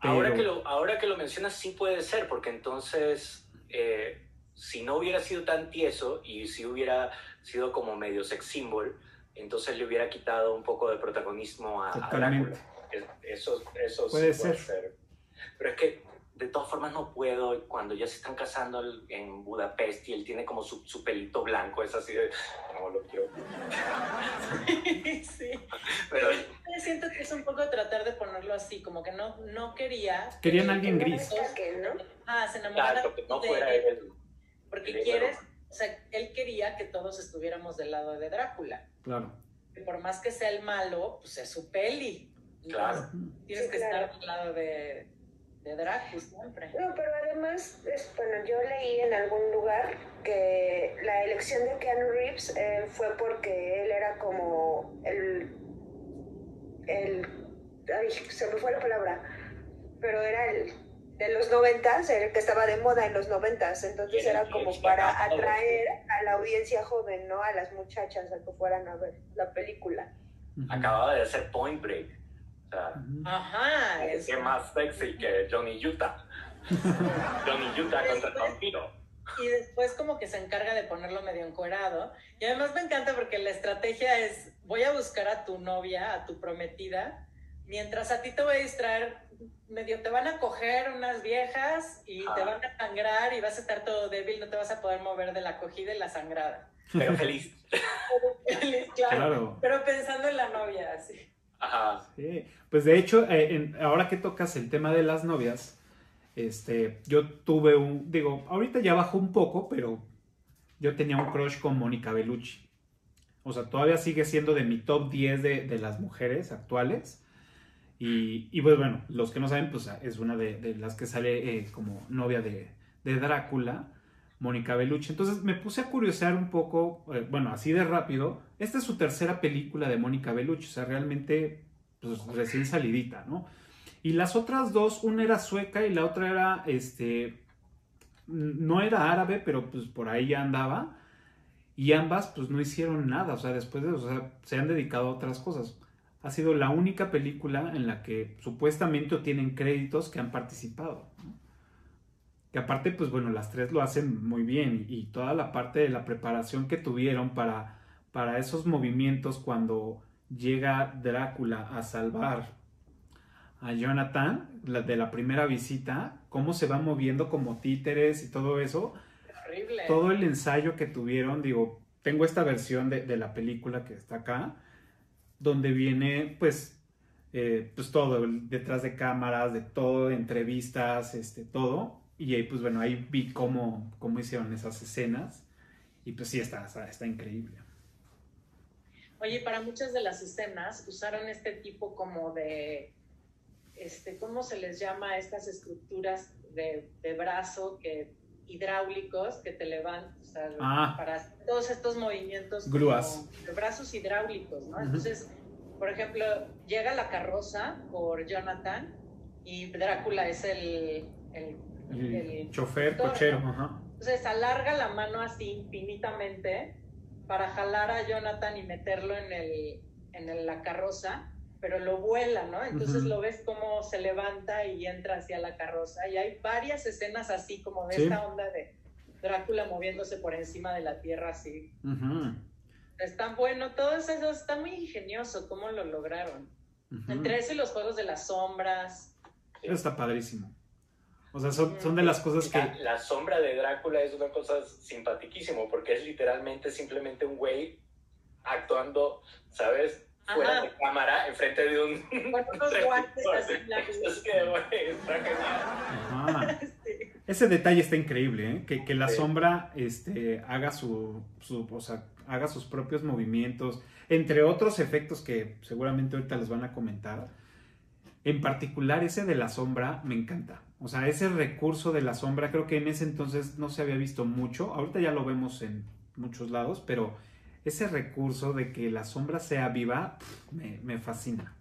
Ahora, que lo, ahora que lo mencionas, sí puede ser, porque entonces, eh, si no hubiera sido tan tieso y si hubiera sido como medio sex symbol, entonces le hubiera quitado un poco de protagonismo a, Drácula. Eso, eso puede, sí puede ser. Pero es que de todas formas no puedo, cuando ya se están casando en Budapest y él tiene como su, su pelito blanco, es así de, no lo quiero. sí, Pero siento que es un poco tratar de ponerlo así, como que no, no quería... Querían alguien gris. ¿no? Ah, se enamorara claro, que no fuera él. Porque quieres, o sea, él quería que todos estuviéramos del lado de Drácula. Claro. Y por más que sea el malo, pues es su peli. Claro. Tienes que estar del lado de de siempre. No, pero además, bueno, yo leí en algún lugar que la elección de Keanu Reeves eh, fue porque él era como el, el, ay, se me fue la palabra, pero era el de los noventas, el que estaba de moda en los noventas, entonces era como para atraer a la audiencia joven, ¿no? A las muchachas a que fueran a ver la película. Acababa de hacer Point Break. Ajá. Es más sexy que Johnny Utah. Johnny Utah contra el vampiro. Y después como que se encarga de ponerlo medio encuerado. Y además me encanta porque la estrategia es, voy a buscar a tu novia, a tu prometida, mientras a ti te voy a distraer, medio te van a coger unas viejas y te van a sangrar y vas a estar todo débil, no te vas a poder mover de la cogida y la sangrada. Pero feliz. claro. Pero pensando en la novia, así. Ajá. Sí. Pues de hecho, eh, ahora que tocas el tema de las novias, este, yo tuve un, digo, ahorita ya bajó un poco, pero yo tenía un crush con Mónica Bellucci. O sea, todavía sigue siendo de mi top 10 de, las mujeres actuales. Y, pues bueno, los que no saben, pues es una de, las que sale eh, como novia de, Drácula. Mónica Bellucci. Entonces me puse a curiosear un poco, eh, bueno, así de rápido. Esta es su tercera película de Mónica Bellucci, o sea, realmente pues, recién salidita, ¿no? Y las otras dos, una era sueca y la otra era, este, no era árabe, pero pues por ahí ya andaba. Y ambas pues no hicieron nada, o sea, después de, o sea, se han dedicado a otras cosas. Ha sido la única película en la que supuestamente tienen créditos que han participado. Aparte, pues bueno, las tres lo hacen muy bien y, toda la parte de la preparación que tuvieron para, para esos movimientos cuando llega Drácula a salvar a Jonathan de la primera visita, cómo se va moviendo como títeres y todo eso. Horrible. Todo el ensayo que tuvieron, digo, tengo esta versión de, la película que está acá, donde viene pues, eh, pues todo, detrás de cámaras, de todo, entrevistas, este, todo. Y ahí, pues bueno, ahí vi cómo, cómo hicieron esas escenas. Y pues sí, está, está, increíble. Oye, para muchas de las escenas usaron este tipo como de, este, ¿cómo se les llama estas estructuras de, de brazo que hidráulicos que te levantan, o sea, ah. para todos estos movimientos grúas de brazos hidráulicos, ¿no? Entonces, por ejemplo, llega la carroza por Jonathan y Drácula es el, el el, chofer, cochero. Entonces alarga la mano así infinitamente para jalar a Jonathan y meterlo en, el, en la carroza, pero lo vuela, ¿no? Entonces lo ves como se levanta y entra hacia la carroza. Y hay varias escenas así, como de esta onda de Drácula moviéndose por encima de la tierra así. Está bueno, todo eso está muy ingenioso, cómo lo lograron. Entre eso y los juegos de las sombras. está padrísimo. O sea, son, de las cosas que... La, sombra de Drácula es una cosa simpaticísimo porque es literalmente simplemente un güey actuando, ¿sabes? Fuera de cámara, enfrente de un... es que, güey, está genial. Ese detalle está increíble, ¿eh? Que, que la sombra este, haga, su, su, o sea, haga sus propios movimientos, entre otros efectos que seguramente ahorita les van a comentar. En particular, ese de la sombra me encanta. O sea, ese recurso de la sombra creo que en ese entonces no se había visto mucho. Ahorita ya lo vemos en muchos lados, pero ese recurso de que la sombra sea viva me, fascina.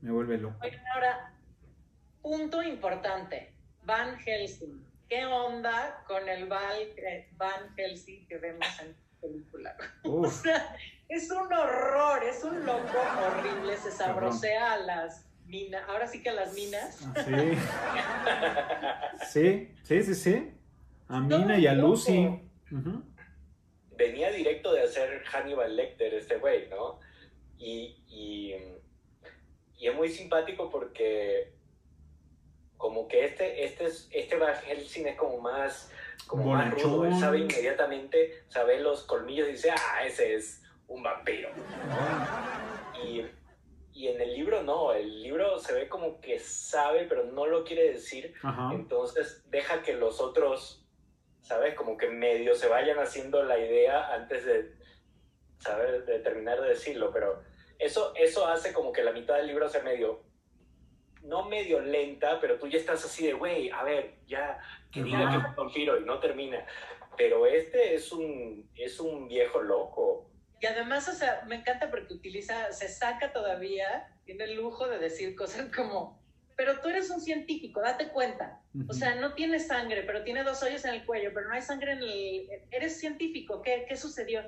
Me vuelve loco. ahora, punto importante. Van Helsing. ¿Qué onda con el eh, Van Helsing que vemos en la película? o sea, es un horror, es un loco horrible, se sabrosea a las ahora sí que a las minas. Ah, sí. sí, sí, sí, A Mina y a Lucy. Venía directo de hacer Hannibal Lecter este güey, ¿no? Y, y, es muy simpático porque como que este, este, este Van Helsing es como más, como más rudo, él sabe inmediatamente, sabe los colmillos y dice, ah, ese es un vampiro. Y y en el libro no, el libro se ve como que sabe, pero no lo quiere decir. Entonces deja que los otros, ¿sabes? Como que medio se vayan haciendo la idea antes de, saber De terminar de decirlo. Pero eso, eso hace como que la mitad del libro sea medio, no medio lenta, pero tú ya estás así de, güey, a ver, ya, que diga que es un vampiro y no termina. Pero este es un, es un viejo loco. Y además, o sea, me encanta porque utiliza, se saca todavía, tiene el lujo de decir cosas como, pero tú eres un científico, date cuenta. O sea, no tiene sangre, pero tiene dos hoyos en el cuello, pero no hay sangre en el... Eres científico, ¿qué, qué sucedió?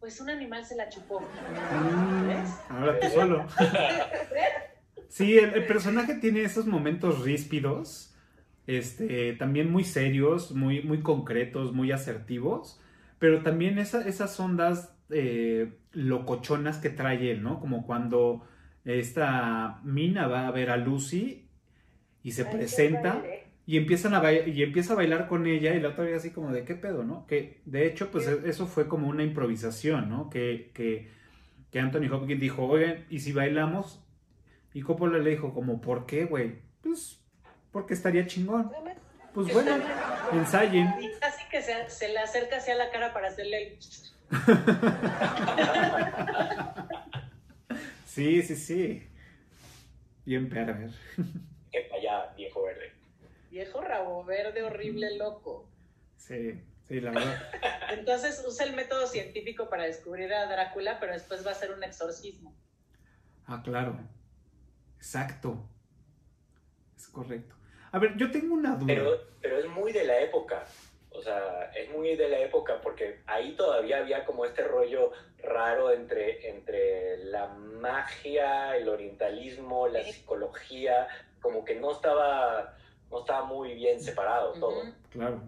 Pues un animal se la chupó. Mm, ¿Ves? Ahora tú solo. sí, el, personaje tiene esos momentos ríspidos, este, también muy serios, muy, muy concretos, muy asertivos, pero también esas ondas eh, locochonas que trae él, ¿no? Como cuando esta Mina va a ver a Lucy y se presenta y empiezan a y empieza a bailar con ella y la otra vez así como de qué pedo, ¿no? Que de hecho pues eso fue como una improvisación, ¿no? Que, que, que Anthony Hopkins dijo, oye, ¿y si bailamos? Y Coppola le dijo como, ¿por qué, güey? Pues porque estaría chingón. Pues bueno, ensayen. Y casi que se, se le acerca hacia la cara para hacerle el... sí, sí, sí. Bien perver. Que allá, viejo verde. Viejo rabo verde, horrible, loco. Sí, sí, la verdad. Entonces usa el método científico para descubrir a Drácula, pero después va a ser un exorcismo. Ah, claro. Exacto. Es correcto. A ver, yo tengo una duda. Pero, pero es muy de la época. O sea, es muy de la época porque ahí todavía había como este rollo raro entre, entre la magia, el orientalismo, la psicología, como que no estaba, no estaba muy bien separado todo. Claro.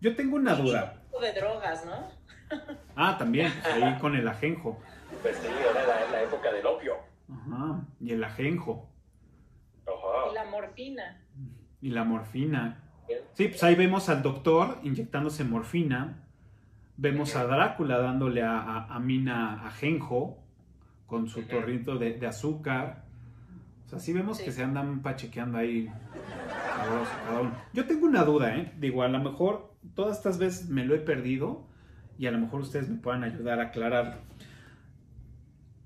Yo tengo una duda. de drogas, ¿no? Ah, también, ahí con el ajenjo. Pues sí, era la, la época del opio. Ajá, y el ajenjo. Ajá. Y la morfina. Y la morfina. Sí, pues ahí vemos al doctor inyectándose morfina. Vemos a Drácula dándole a, Mina ajenjo con su torrito de, azúcar. O sea, sí vemos que se andan pachequeando ahí cada uno. Yo tengo una duda, ¿eh? Digo, a lo mejor todas estas veces me lo he perdido y a lo mejor ustedes me puedan ayudar a aclararlo.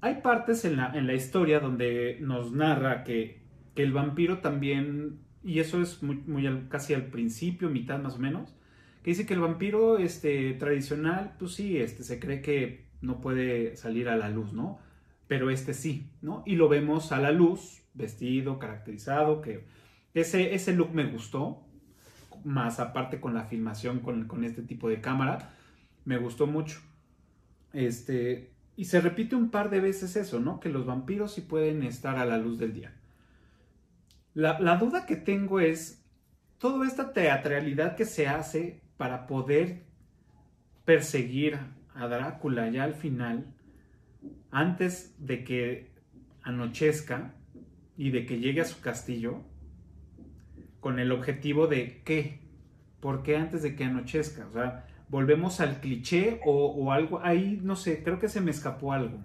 Hay partes en la, en la historia donde nos narra que, que el vampiro también y eso es muy, muy casi al principio, mitad más o menos, que dice que el vampiro este, tradicional, pues sí, este, se cree que no puede salir a la luz, ¿no? Pero este sí, ¿no? Y lo vemos a la luz, vestido, caracterizado, que ese, look me gustó, más aparte con la filmación con, con este tipo de cámara, me gustó mucho. Este, y se repite un par de veces eso, ¿no? Que los vampiros sí pueden estar a la luz del día. La, duda que tengo es toda esta teatralidad que se hace para poder perseguir a Drácula ya al final, antes de que anochezca y de que llegue a su castillo, con el objetivo de qué, ¿por qué antes de que anochezca? O sea, volvemos al cliché o, o, algo, ahí no sé, creo que se me escapó algo.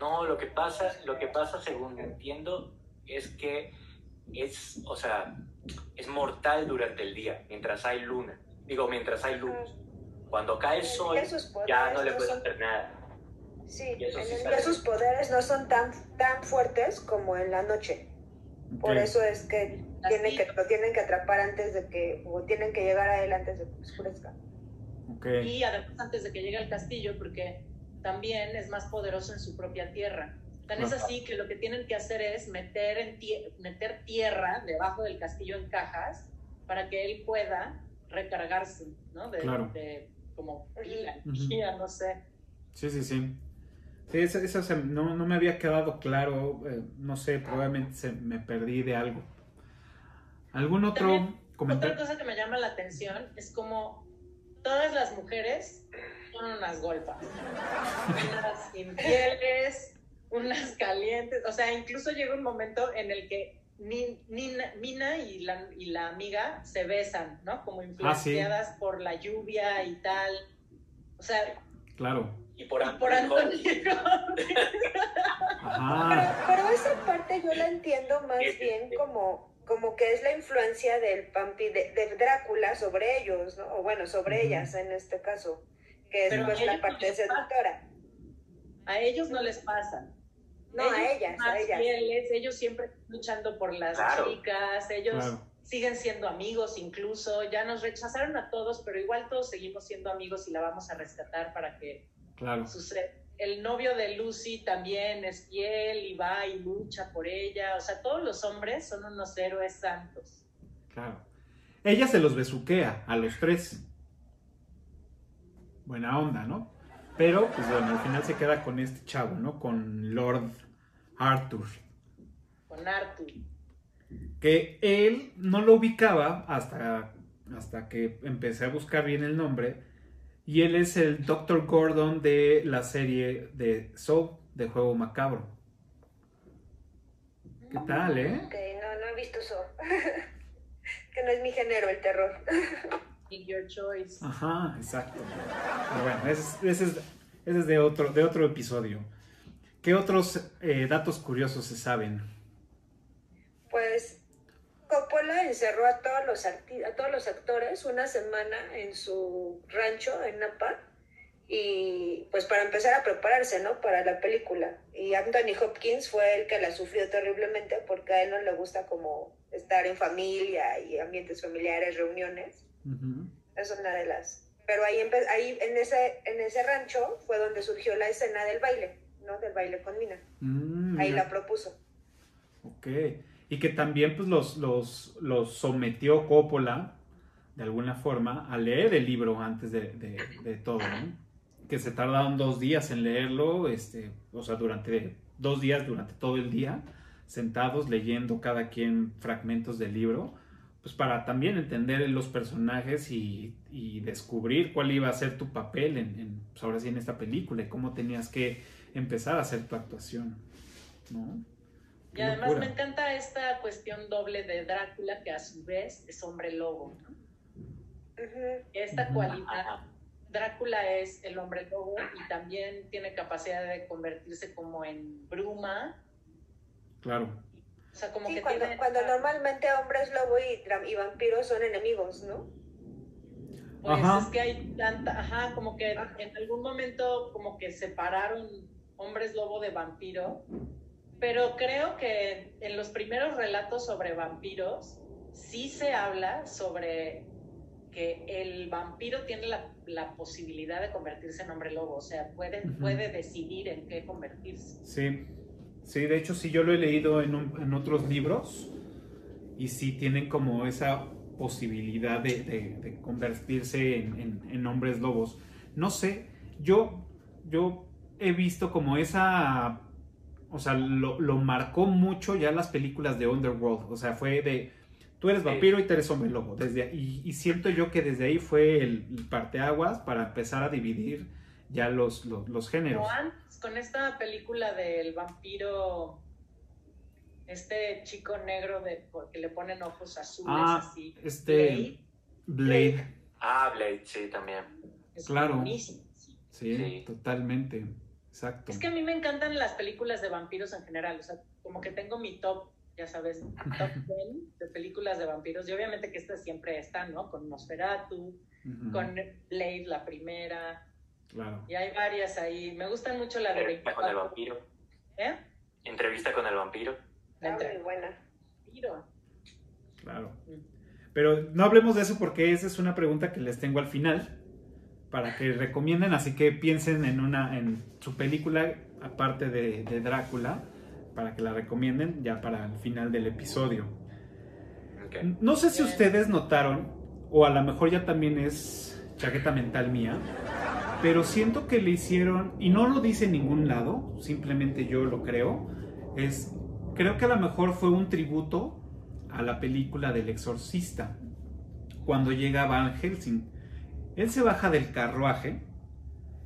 No, lo que pasa, lo que pasa según entiendo es que es, o sea, es mortal durante el día, mientras hay luna. Digo, mientras hay luz. Cuando cae el sol, ya no le puedes hacer nada. Sí, en sus poderes no son tan, tan fuertes como en la noche. Por eso es que, tienen que lo tienen que atrapar antes de que, o tienen que llegar a él antes de que oscurezca. Y además antes de que llegue al castillo, porque también es más poderoso en su propia tierra. Tan es así que lo que tienen que hacer es meter, en meter tierra debajo del castillo en cajas para que él pueda recargarse, ¿no? De, de como pila, no sé. Sí, sí, sí. Sí, eso, no, no, me había quedado claro, eh, no sé, probablemente se, me perdí de algo. ¿Algún otro comentario? Otra cosa que me llama la atención es como todas las mujeres son unas golfas, unas infieles, unas calientes, o sea, incluso llega un momento en el que Mina y la, y la amiga se besan, ¿no? Como ah, influenciadas por la lluvia y tal. O sea... Claro. Y por, Antonio. Pero, esa parte yo la entiendo más bien como, como que es la influencia del vampi, de, Drácula sobre ellos, ¿no? O bueno, sobre ellas en este caso, que es pues la parte seductora. A ellos no les pasa. No, a ellas, a ellas. ellos siempre luchando por las chicas, ellos siguen siendo amigos incluso, ya nos rechazaron a todos, pero igual todos seguimos siendo amigos y la vamos a rescatar para que claro. suceda. El novio de Lucy también es fiel y va y lucha por ella, o sea, todos los hombres son unos héroes santos. Claro. Ella se los besuquea a los tres. Buena onda, ¿no? Pero, pues bueno, al final se queda con este chavo, ¿no? Con Lord Arthur. Con Arthur. Que él no lo ubicaba hasta, hasta que empecé a buscar bien el nombre. Y él es el Dr. Gordon de la serie de Soul, de Juego Macabro. ¿Qué tal, eh? Ok, no, no he visto Soul. que no es mi género, el terror. your choice. Ajá, exacto. Pero bueno, ese, es, ese es de, otro, de otro episodio. ¿Qué otros eh, datos curiosos se saben? Pues Coppola encerró a todos, los a todos los actores una semana en su rancho en Napa y pues para empezar a prepararse, ¿no? Para la película. Y Anthony Hopkins fue el que la sufrió terriblemente porque a él no le gusta como estar en familia y ambientes familiares, reuniones. Es una de las. Pero ahí, ahí en, ese, en ese rancho fue donde surgió la escena del baile, ¿no? Del baile con Mina. Mm, ahí la propuso. Ok. Y que también pues los, los, los sometió Coppola, de alguna forma, a leer el libro antes de, de, de todo, ¿no? Que se tardaron dos días en leerlo, este, o sea, durante dos días, durante todo el día, sentados leyendo cada quien fragmentos del libro pues para también entender los personajes y, descubrir cuál iba a ser tu papel en, pues ahora sí en esta película y cómo tenías que empezar a hacer tu actuación, ¿no? Y además me encanta esta cuestión doble de Drácula que a su vez es hombre lobo, Esta cualidad, Drácula es el hombre lobo y también tiene capacidad de convertirse como en bruma. Claro. Como que cuando, cuando normalmente hombres lobo y, vampiros son enemigos, ¿no? Pues es que hay tanta, ajá, como que en algún momento como que separaron hombres lobo de vampiro, pero creo que en los primeros relatos sobre vampiros sí se habla sobre que el vampiro tiene la, la posibilidad de convertirse en hombre lobo, o sea, puede, puede decidir en qué convertirse. Sí, Sí, de hecho sí yo lo he leído en, en otros libros y sí tienen como esa posibilidad de, de, convertirse en, en, hombres lobos. No sé, yo, yo he visto como esa, o sea, lo, lo, marcó mucho ya las películas de Underworld, o sea, fue de, tú eres vampiro y tú eres hombre lobo, desde, y, y siento yo que desde ahí fue el, el parteaguas para empezar a dividir ya los, los, los géneros con esta película del vampiro, este chico negro de porque le ponen ojos azules ah, así. Este Blade. Ah, Blade, sí, también. claro. Sí, totalmente. Exacto. Es que a mí me encantan las películas de vampiros en general. O sea, como que tengo mi top, ya sabes, top 10 de películas de vampiros. Y obviamente que estas siempre están, ¿no? Con Nosferatu, con Blade, la primera. Claro. Y hay varias ahí. Me gustan mucho la de Entrevista con el vampiro. ¿Eh? Entrevista con el vampiro. La muy buena. Claro. Mm. Pero no hablemos de eso porque esa es una pregunta que les tengo al final para que recomienden, así que piensen en una en su película aparte de, de Drácula para que la recomienden ya para el final del episodio. No sé si ustedes notaron o a lo mejor ya también es chaqueta mental mía, pero siento que le hicieron, y no lo dice en ningún lado, simplemente yo lo creo, es, creo que a lo mejor fue un tributo a la película del exorcista, cuando llega Van Helsing. Él se baja del carruaje,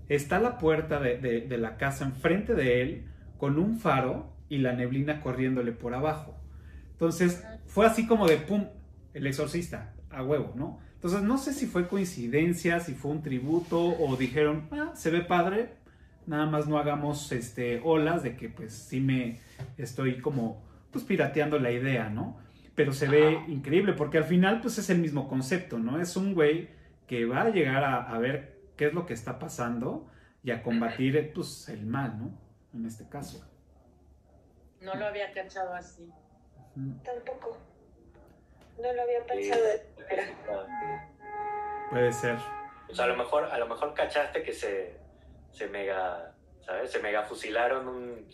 está a la puerta de, de la casa enfrente de él, con un faro y la neblina corriéndole por abajo. Entonces, fue así como de pum, el exorcista, a huevo, ¿no? Entonces no sé si fue coincidencia, si fue un tributo o dijeron, ah, se ve padre, nada más no hagamos este, olas de que pues sí me estoy como pues pirateando la idea, ¿no? Pero se ve increíble porque al final pues es el mismo concepto, ¿no? Es un güey que va a llegar a, ver qué es lo que está pasando y a combatir pues el mal, ¿no? En este caso. No lo había cachado así. Tampoco. No lo había pensado. Puede ser. O sea, a lo mejor, a lo mejor cachaste que se, se mega, ¿sabes? Se mega fusilaron un,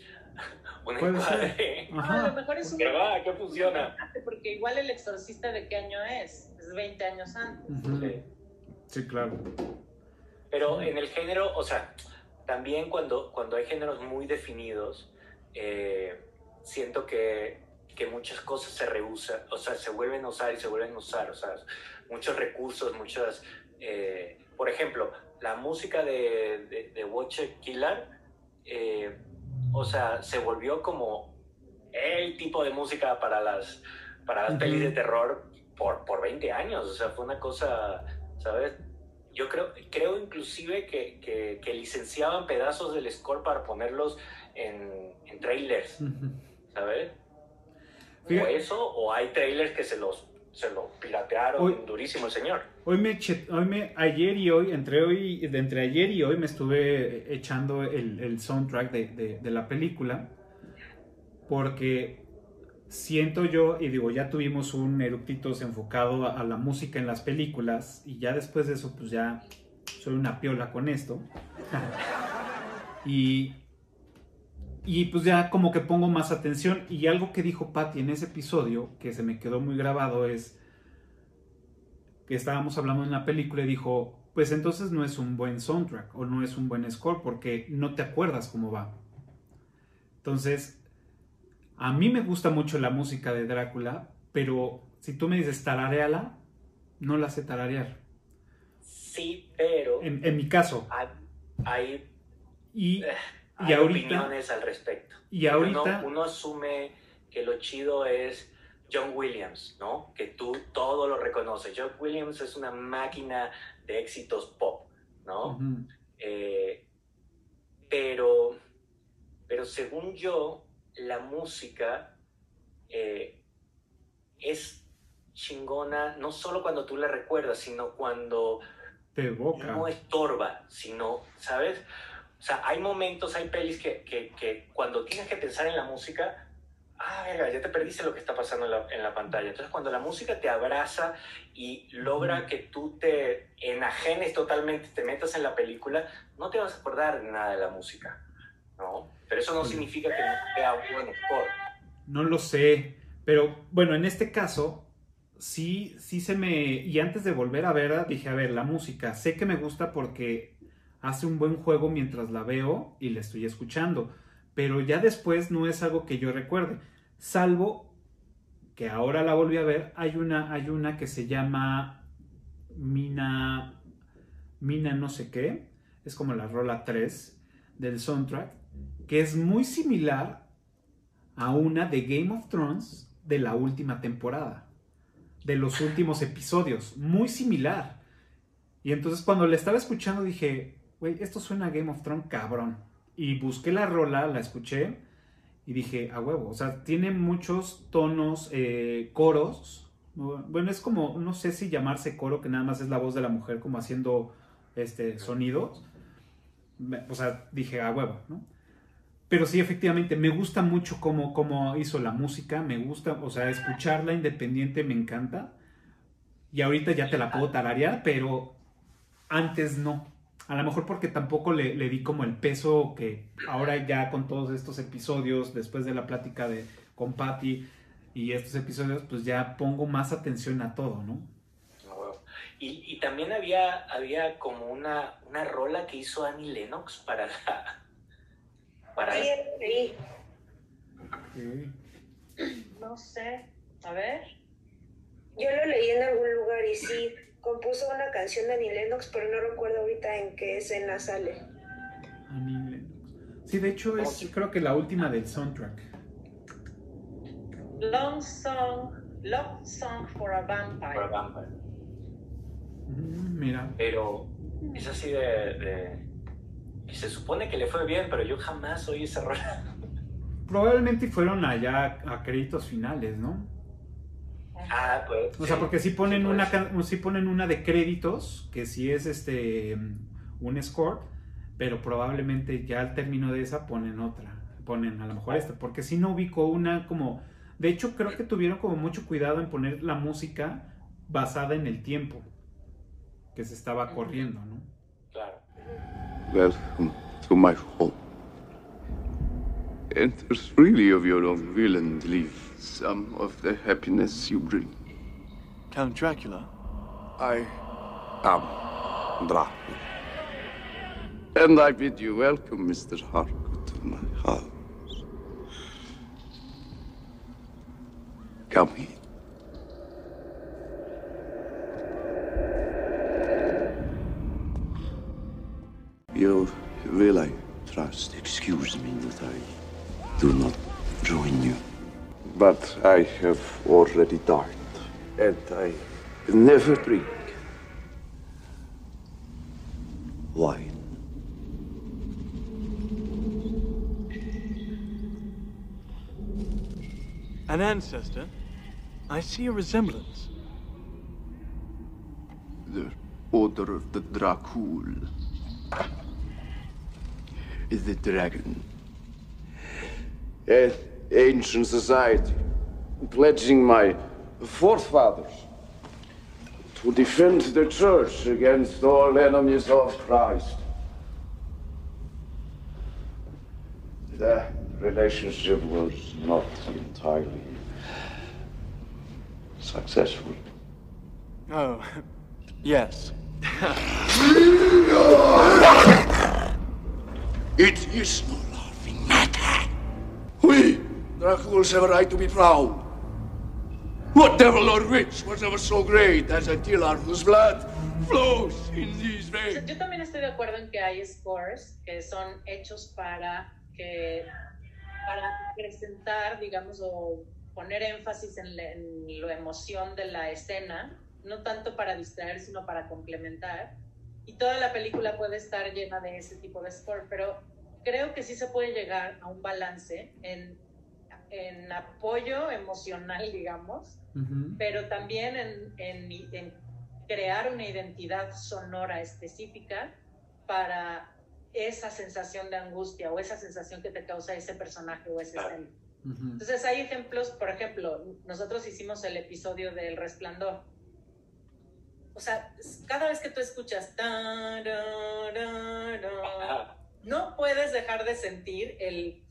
un encuadre. a lo mejor es un... va, ¿qué funciona? Porque igual el exorcista de qué año es? Es 20 años antes. sí. Sí. claro. Pero en el género, o sea, también cuando, cuando hay géneros muy definidos, eh, siento que que muchas cosas se rehusan, o sea, se vuelven a usar y se vuelven a usar, o sea, muchos recursos, muchas... Eh, por ejemplo, la música de, de, de Watch Killer, eh, o sea, se volvió como el tipo de música para las, para las pelis de terror por, por 20 años, o sea, fue una cosa, ¿sabes? Yo creo, creo inclusive que, que, que licenciaban pedazos del score para ponerlos en, en trailers, ¿sabes? O eso, o hay trailers que se los, se lo piratearon durísimo el señor. Hoy me, hoy me, ayer y hoy, entre hoy, entre ayer y hoy me estuve echando el, el soundtrack de, de, de, la película, porque siento yo, y digo, ya tuvimos un eructitos enfocado a, la música en las películas, y ya después de eso, pues ya soy una piola con esto. y, y pues ya como que pongo más atención. Y algo que dijo Patty en ese episodio, que se me quedó muy grabado, es que estábamos hablando en la película y dijo, pues entonces no es un buen soundtrack o no es un buen score porque no te acuerdas cómo va. Entonces, a mí me gusta mucho la música de Drácula, pero si tú me dices tarareala, no la sé tararear. Sí, pero... En, mi caso. Hay, y, eh, hay opiniones al respecto. Y ahorita... uno asume que lo chido es John Williams, ¿no? Que tú todo lo reconoces. John Williams es una máquina de éxitos pop, ¿no? Eh, pero, pero según yo, la música eh, es chingona no solo cuando tú la recuerdas, sino cuando Te evoca. no estorba, sino, ¿sabes? O sea, hay momentos, hay pelis que, que, que cuando tienes que pensar en la música, ah, verga, ya te perdiste lo que está pasando en la, pantalla. Entonces, cuando la música te abraza y logra que tú te enajenes totalmente, te metas en la película, no te vas a acordar de nada de la música, ¿no? Pero eso no significa que no sea buen score. No lo sé, pero bueno, en este caso, sí, sí se me... Y antes de volver a verla, dije, a ver, la música, sé que me gusta porque hace un buen juego mientras la veo y la estoy escuchando pero ya después no es algo que yo recuerde, salvo que ahora la volví a ver, hay una, hay una que se llama Mina, Mina no sé qué, es como la rola 3 del soundtrack, que es muy similar a una de Game of Thrones de la última temporada, de los últimos episodios, muy similar. Y entonces cuando la estaba escuchando dije, güey, esto suena a Game of Thrones cabrón y busqué la rola, la escuché y dije, a huevo, o sea, tiene muchos tonos, eh, coros. Bueno, es como, no sé si llamarse coro, que nada más es la voz de la mujer como haciendo este, sonidos. O sea, dije, a huevo, ¿no? Pero sí, efectivamente, me gusta mucho cómo, cómo hizo la música, me gusta, o sea, escucharla independiente me encanta. Y ahorita ya te la puedo tararear, pero antes no. A lo mejor porque tampoco le, di como el peso que ahora ya con todos estos episodios, después de la plática de, con Patty y estos episodios, pues ya pongo más atención a todo, ¿no? Y, también había, había como una, una rola que hizo Annie Lennox para la... Para sí, No sé. A ver. Yo lo leí en algún lugar y sí, compuso una canción de Annie Lennox, pero no recuerdo ahorita en qué escena sale. Annie Lennox. Sí, de hecho es creo que la última del soundtrack. Long Song, Love Song for a Vampire. For a vampire. Mm, mira. Pero es así de, de, Se supone que le fue bien, pero yo jamás oí esa rola. Probablemente fueron allá a créditos finales, ¿no? Ah, pues. O sea, porque si ponen una si ponen una de créditos, que sí es este un score, pero probablemente ya al término de esa ponen otra. Ponen a lo mejor esta. Porque si no ubico una como. De hecho, creo que tuvieron como mucho cuidado en poner la música basada en el tiempo que se estaba corriendo, ¿no? Claro. Welcome to my home. Enter freely of your own will and leave some of the happiness you bring. Count Dracula? I am Dracula. And I bid you welcome, Mr. Harcourt, to my house. Come in. But I have already died, and I never drink wine. An ancestor? I see a resemblance. The Order of the Dracul. Is the dragon. An ancient society pledging my forefathers to defend the church against all enemies of Christ. The relationship was not entirely successful. Oh, yes. It is no laughing matter. A right to be proud. What devil or witch was ever so great as Attila whose blood flows in these veins? Yo también estoy de acuerdo en que hay scores que son hechos para que para presentar, digamos, o poner énfasis en la, en la emoción de la escena, no tanto para distraer, sino para complementar. Y toda la película puede estar llena de ese tipo de score, pero creo que sí se puede llegar a un balance en, en apoyo emocional, digamos, Ujú. pero también en, en- en crear una identidad sonora específica para esa sensación de angustia o esa sensación que te causa ese personaje o ese escena. Ujú. Entonces hay ejemplos, por ejemplo, nosotros hicimos el episodio del resplandor. O sea, cada vez que tú escuchas, no puedes dejar de sentir el,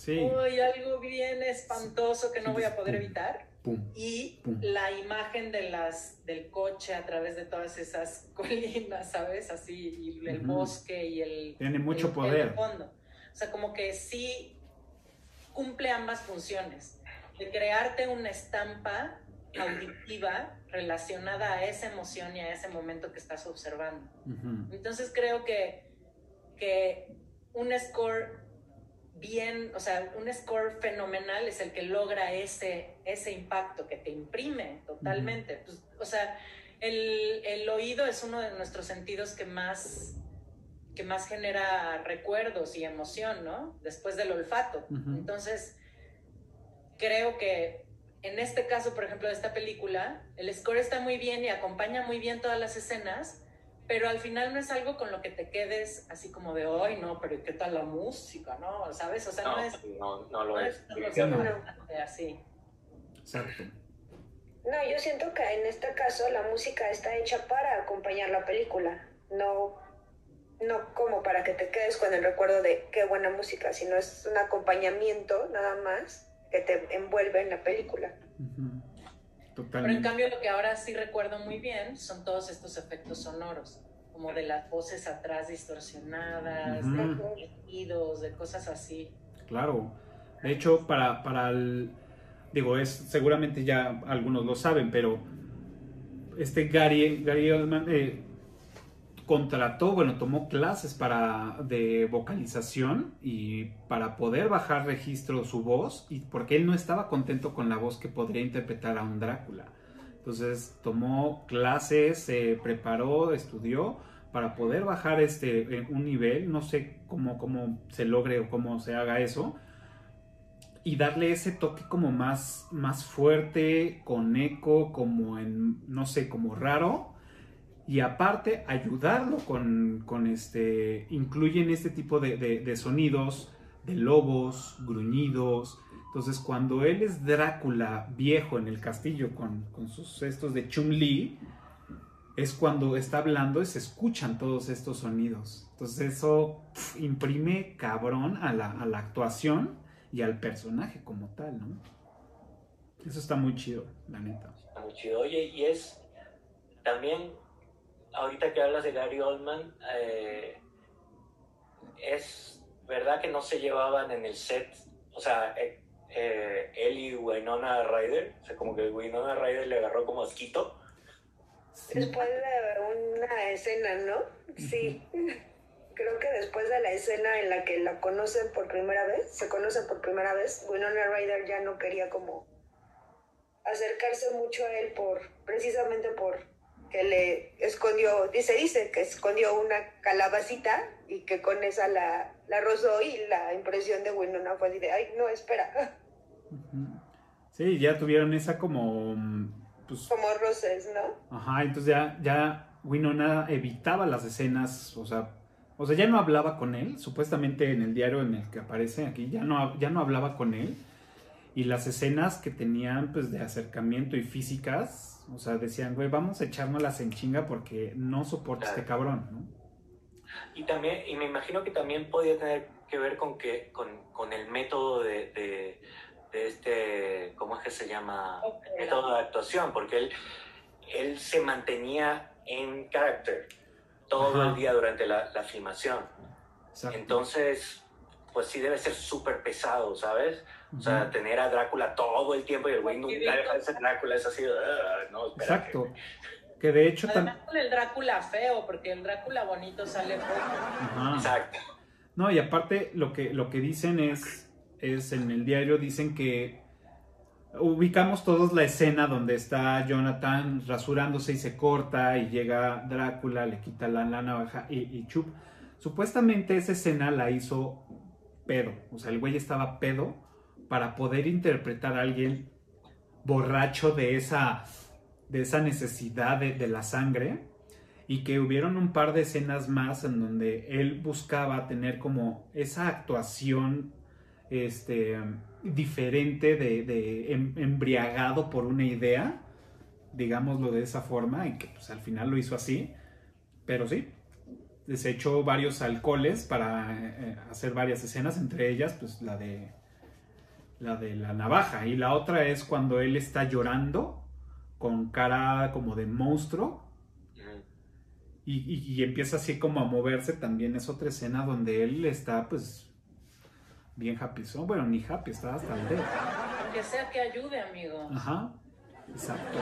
Sí. algo bien espantoso que no voy a poder evitar. Pum. Y Pum. la imagen de las, del coche a través de todas esas colinas, ¿sabes? Así, y el bosque y el... Tiene mucho el- poder. el fondo. O sea, como que sí cumple ambas funciones. De crearte una estampa auditiva relacionada a esa emoción y a ese momento que estás observando. Entonces creo que, que un score bien, o sea, un score fenomenal es el que logra ese, ese impacto, que te imprime totalmente. Pues, o sea, el, el oído es uno de nuestros sentidos que más, que más genera recuerdos y emoción, ¿no? Después del olfato. Entonces, creo que en este caso, por ejemplo, de esta película, el score está muy bien y acompaña muy bien todas las escenas, pero al final no es algo con lo que te quedes así como de, ay, no, pero ¿y qué tal la música? ¿No? ¿Sabes? O sea, no, No, es, no, no lo no es. es así. Exacto. No, yo siento que en este caso la música está hecha para acompañar la película, no, no como para que te quedes con el recuerdo de qué buena música, sino es un acompañamiento nada más que te envuelve en la película. Pero en cambio lo que ahora sí recuerdo muy bien son todos estos efectos sonoros, como de las voces atrás distorsionadas, Ujú. de sonidos, de cosas así. Claro. De hecho, para, para el. Digo, es seguramente ya algunos lo saben, pero este Gary, Gary Oldman eh, contrató, bueno, tomó clases para de vocalización y para poder bajar registro su voz, y porque él no estaba contento con la voz que podría interpretar a un Drácula. Entonces tomó clases, se preparó, estudió para poder bajar este eh, un nivel, no sé cómo, cómo se logre o cómo se haga eso, y darle ese toque como más, más fuerte, con eco, como en, no sé, como raro, y aparte ayudarlo con, con este, incluyen este tipo de, de- sonidos, de lobos, gruñidos, entonces cuando él es Drácula viejo en el castillo con, con sus cestos de Chun-Li, es cuando está hablando y se escuchan todos estos sonidos. Entonces eso imprime cabrón a la, a la actuación y al personaje como tal, ¿no? Eso está muy chido, la neta. Está muy chido. Oye, y es también, ahorita que hablas de Gary Oldman, eh, es verdad que no se llevaban en el set, o sea, eh, eh, él y Winona Ryder, o sea, como que Winona Ryder le agarró como asquito. Después de una escena, ¿no? Sí. Creo que después de la escena en la que la conocen por primera vez, se conocen por primera vez, Winona Ryder ya no quería como acercarse mucho a él por, precisamente por que le escondió, dice, dice que escondió una calabacita y que con esa la, la rozó y la impresión de Winona fue así de, ay, no, espera. Sí, ya tuvieron esa como... mm, Pues, como roces, ¿no? Ajá, entonces ya, ya Winona evitaba las escenas, o sea, o sea, ya no hablaba con él, supuestamente en el diario en el que aparece aquí, ya no, ya no hablaba con él. Y las escenas que tenían pues de acercamiento y físicas, o sea, decían, güey, vamos a echárnoslas en chinga porque no soporta este cabrón, ¿no? Y también, y me imagino que también podía tener que ver con que, con, con el método de, de, de, este, ¿cómo es que se llama? El método de actuación, porque él, él se mantenía en carácter todo Ajá. el día durante la, la filmación. Exacto. Entonces, pues sí debe ser súper pesado, ¿sabes? O sea, tener a Drácula todo el tiempo y el güey nunca deja de ser Drácula, es así, "Ah, no, espera. Exacto. Que de hecho Además también... con el Drácula feo, porque el Drácula bonito sale poco. Exacto. No, y aparte lo que, lo que dicen es, es en el diario, dicen que ubicamos todos la escena donde está Jonathan rasurándose y se corta y llega Drácula, le quita la, la navaja y, y chup. Supuestamente esa escena la hizo pedo, o sea, el güey estaba pedo para poder interpretar a alguien borracho de esa, de esa necesidad de, la sangre. Y que hubieron un par de escenas más en donde él buscaba tener como esa actuación este, diferente de, de em- embriagado por una idea, digámoslo de esa forma, y que pues al final lo hizo así, pero sí, se echó varios alcoholes para eh, hacer varias escenas, entre ellas pues la de la de la navaja. Y la otra es cuando él está llorando con cara como de monstruo. Y- y empieza así como a moverse. También es otra escena donde él está pues bien happy son bueno ni happy está hasta el dedo. Que sea que ayude, amigo. ajá exacto.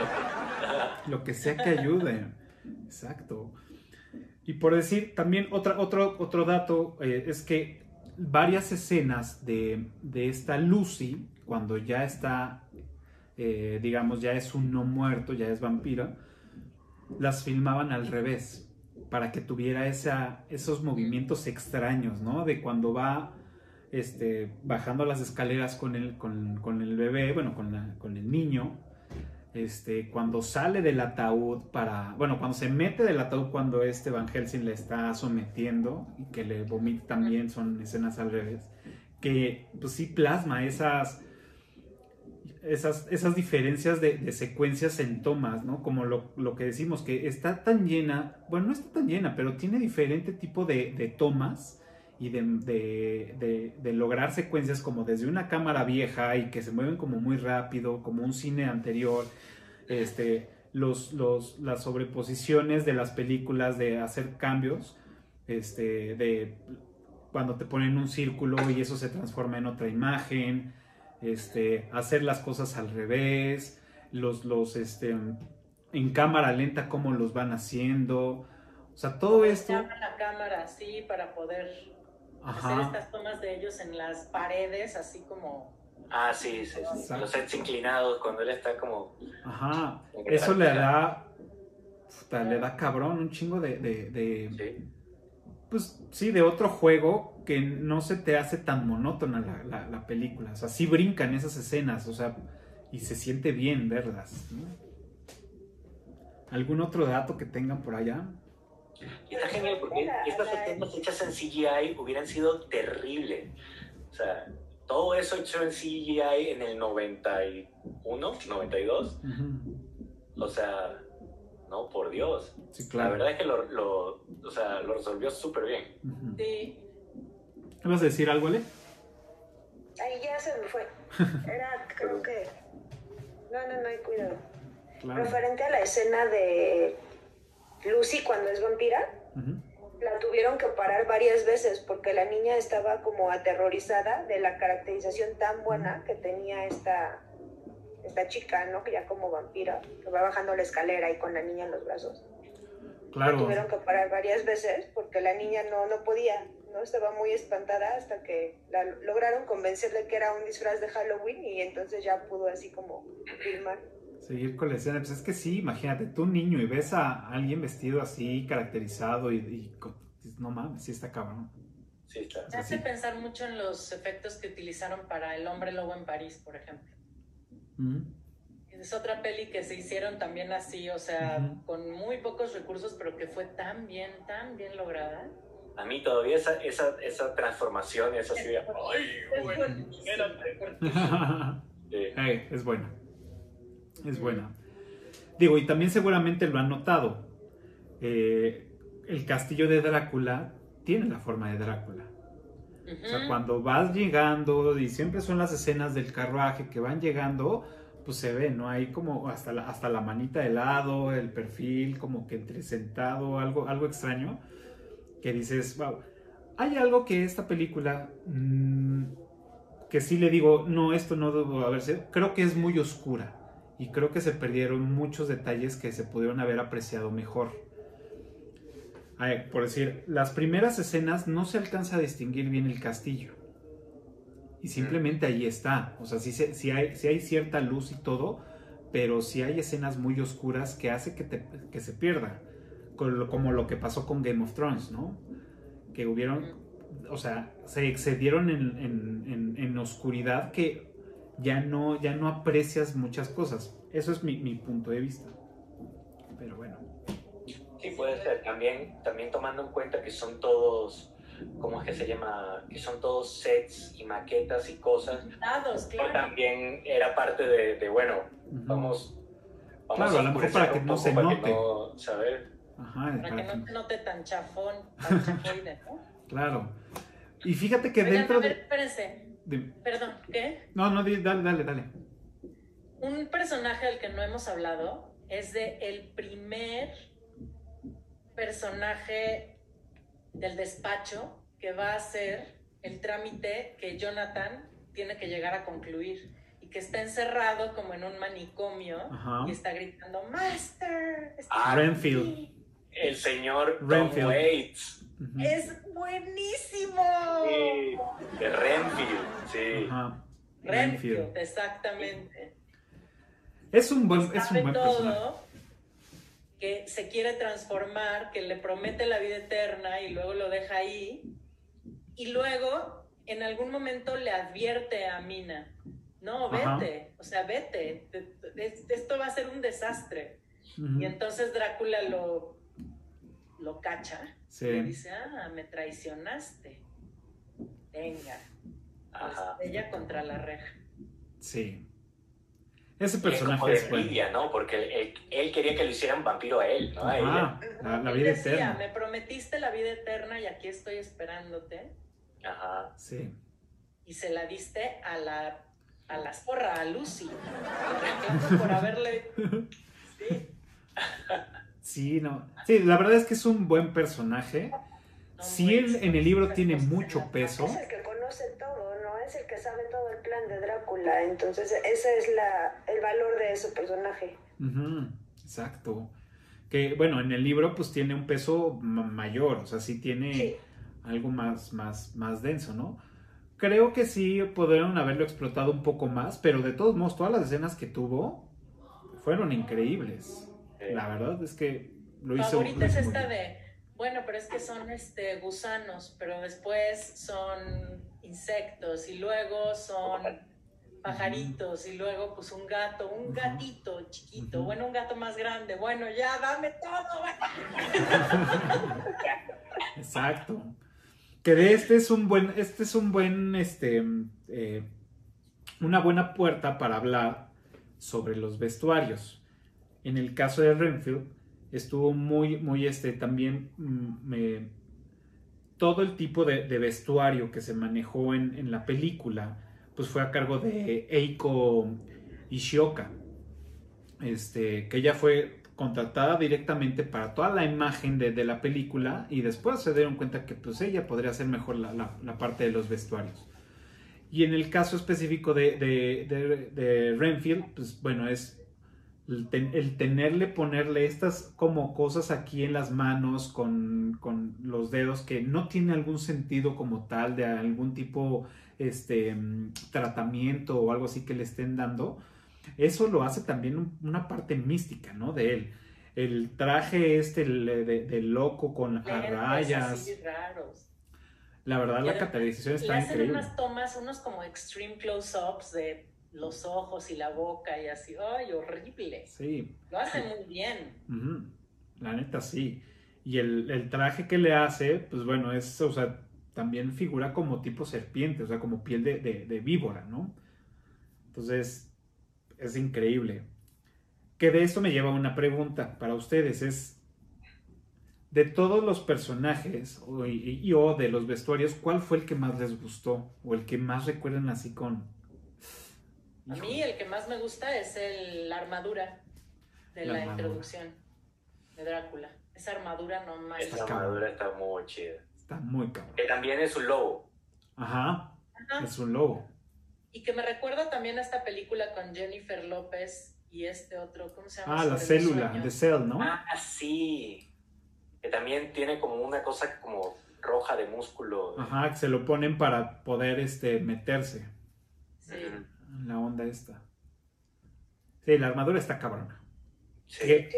Lo que sea que ayude exacto y por decir también otra, otro, otro dato eh, es que varias escenas de, de esta Lucy cuando ya está eh, digamos ya es un no muerto ya es vampiro las filmaban al revés para que tuviera esa, esos movimientos extraños, ¿no? De cuando va este, bajando las escaleras con el, con, con el bebé, bueno, con, con el niño, este, cuando sale del ataúd para, bueno, cuando se mete del ataúd cuando este Van Helsing le está sometiendo y que le vomita también, son escenas al revés, que pues sí plasma esas, esas, esas diferencias de, de secuencias en tomas, ¿no? Como lo, lo que decimos, que está tan llena, bueno, no está tan llena, pero tiene diferente tipo de, de tomas y de, de- de- de lograr secuencias como desde una cámara vieja y que se mueven como muy rápido, como un cine anterior, este, los, los, las sobreposiciones de las películas, de hacer cambios, este, de cuando te ponen un círculo y eso se transforma en otra imagen, este, hacer las cosas al revés, los, los, este, en cámara lenta, cómo los van haciendo, o sea, todo esto, Llama la cámara así para poder hacer ajá, estas tomas de ellos en las paredes, así como. Ah, sí, sí, sí. Exacto. Los sets inclinados cuando él está como... ajá, eso le da, puta, le da cabrón, un chingo de, de, de- Sí. pues sí, de otro juego que no se te hace tan monótona la, la- la película. O sea, sí brincan esas escenas, o sea, y se siente bien verlas. ¿no? ¿Algún otro dato que tengan por allá? Y está genial porque estas escenas hechas en CGI hubieran sido terribles. O sea, todo eso hecho en CGI en el 91, 92. Ujú. O sea, no, por Dios. Sí, La claro. verdad es que lo, lo, o sea, lo resolvió súper bien. Ujú. Sí, ¿Vas a decir algo, Ale? Ahí ya se me fue. Era, creo que. No, no, no hay cuidado. Claro. Referente a la escena de Lucy cuando es vampira, la tuvieron que parar varias veces porque la niña estaba como aterrorizada de la caracterización tan buena que tenía esta, esta chica, ¿no? Que ya como vampira, que va bajando la escalera y con la niña en los brazos. La Claro. tuvieron que parar varias veces porque la niña no, no podía, ¿no? Estaba muy espantada hasta que la lograron convencerle que era un disfraz de Halloween y entonces ya pudo así como filmar. Seguir con la escena. Pues es que sí, imagínate, tú niño y ves a alguien vestido así, caracterizado y, y no mames, sí está cabrón. Sí, está. me hace sí. pensar mucho en los efectos que utilizaron para El hombre lobo en París, por ejemplo. Es otra peli que se hicieron también así, o sea, con muy pocos recursos, pero que fue tan bien, tan bien lograda. A mí todavía esa, esa, esa transformación es así de... ¡Ay, Es fuertísimo, espérate". fuertísimo. Eh, es buena. Es buena. Digo, y también seguramente lo han notado. Eh, el castillo de Drácula tiene la forma de Drácula. O sea, cuando vas llegando, y siempre son las escenas del carruaje que van llegando, pues se ve, ¿no? Hay como hasta la, hasta la manita de lado, el perfil como que entre sentado, algo, algo extraño, que dices, wow. Hay algo que esta película, mm, que sí le digo, no, esto no debo haberse, creo que es muy oscura y creo que se perdieron muchos detalles que se pudieron haber apreciado mejor. por decir, las primeras escenas no se alcanza a distinguir bien el castillo. Y simplemente ahí está. O sea, sí, hay, hay, cierta luz y todo, pero sí hay escenas muy oscuras que hace que, se pierda. Como lo que pasó con Game of Thrones, ¿no? Que hubieron, o sea, se excedieron en, en oscuridad que ya no, ya no aprecias muchas cosas. Eso es mi, punto de vista. Pero bueno. Sí, puede ser. También, también tomando en cuenta que son todos, ¿cómo es que se llama? Que son todos sets y maquetas y cosas. Dados, claro. También era parte de, bueno, vamos, Claro, a, lo mejor para que no se note. Ajá, para, que no se note tan chafón, tan chafoide, ¿no? Claro. Y fíjate que dentro de... espérense. Perdón, ¿qué? No, no, dale, dale, dale. Un personaje del que no hemos hablado es de el primer personaje del despacho que va a hacer el trámite que Jonathan tiene que llegar a concluir y que está encerrado como en un manicomio y está gritando Master. Ah, Renfield. El señor Renfield. Waits. Es buenísimo. Sí, de Renfield, sí. Renfield, exactamente. Es un buen, es un buen personaje. Que se quiere transformar, que le promete la vida eterna y luego lo deja ahí. Y luego, en algún momento, le advierte a Mina: No, vete, o sea, vete, esto va a ser un desastre. Y entonces Drácula lo, lo cacha y dice, ah, me traicionaste. Venga. Ella contra la reja. Sí. Ese personaje es como ¿no? Porque él, quería que lo hicieran vampiro a él, ¿no? A la, vida eterna. Me prometiste la vida eterna y aquí estoy esperándote. Ajá. Sí. Y se la diste a la a la zorra, a Lucy. por haberle. Sí. Sí, no. Sí, la verdad es que es un buen personaje. sí, él en el libro tiene mucho peso. Es el que conoce todo, ¿no? Es el que sabe todo el plan de Drácula. Entonces, ese es la, el valor de ese personaje. exacto. Que, bueno, en el libro pues tiene un peso mayor, o sea, sí tiene algo más, más, más denso, ¿no? Creo que sí podrían haberlo explotado un poco más, pero de todos modos, todas las escenas que tuvo fueron increíbles. La verdad es que lo hizo. Favorita es esta de, bueno, pero es que son este, gusanos, pero después son insectos y luego son pajaritos y luego pues un gato, un gatito chiquito, bueno, un gato más grande, bueno, ya dame todo. Exacto. Que de este es un buen, este es un buen, este, eh, una buena puerta para hablar sobre los vestuarios en el caso de Renfield, estuvo muy, muy, este, también mm, todo el tipo de, vestuario que se manejó en, la película, pues fue a cargo de Eiko Ishioka, este, que ella fue contratada directamente para toda la imagen de, la película y después se dieron cuenta que pues ella podría hacer mejor la, parte de los vestuarios. Y en el caso específico de, de Renfield, pues bueno, es el, tenerle, ponerle estas como cosas aquí en las manos con, los dedos que no tiene algún sentido como tal de algún tipo este tratamiento o algo así que le estén dando, eso lo hace también una parte mística, ¿no? De él. El traje este de, loco con rayas. La verdad, la catalización está increíble. unas tomas, unos como extreme close-ups de los ojos y la boca y así, ¡ay, horrible! Sí. Lo hace muy bien. La neta, sí. Y el, traje que le hace, pues bueno, es, o sea, también figura como tipo serpiente, o sea, como piel de, víbora, ¿no? Entonces, es increíble. Que de esto me lleva a una pregunta para ustedes. Es, de todos los personajes y- o de los vestuarios, ¿cuál fue el que más les gustó? O el que más recuerdan así con... A mí el que más me gusta es el, la armadura de La la, armadura. introducción de Drácula. Esa armadura no más. Esa armadura está muy chida. Está muy cabrón. Que también es un lobo. Ajá, Ajá. es un lobo. Y que me recuerda también a esta película con Jennifer López y este otro, ¿cómo se llama? Ah, la célula, de Cell, ¿no? Ah, sí. Que también tiene como una cosa como roja de músculo. Ajá, que se lo ponen para poder este, meterse Sí. La onda esta. Sí, la armadura está cabrona. Sí.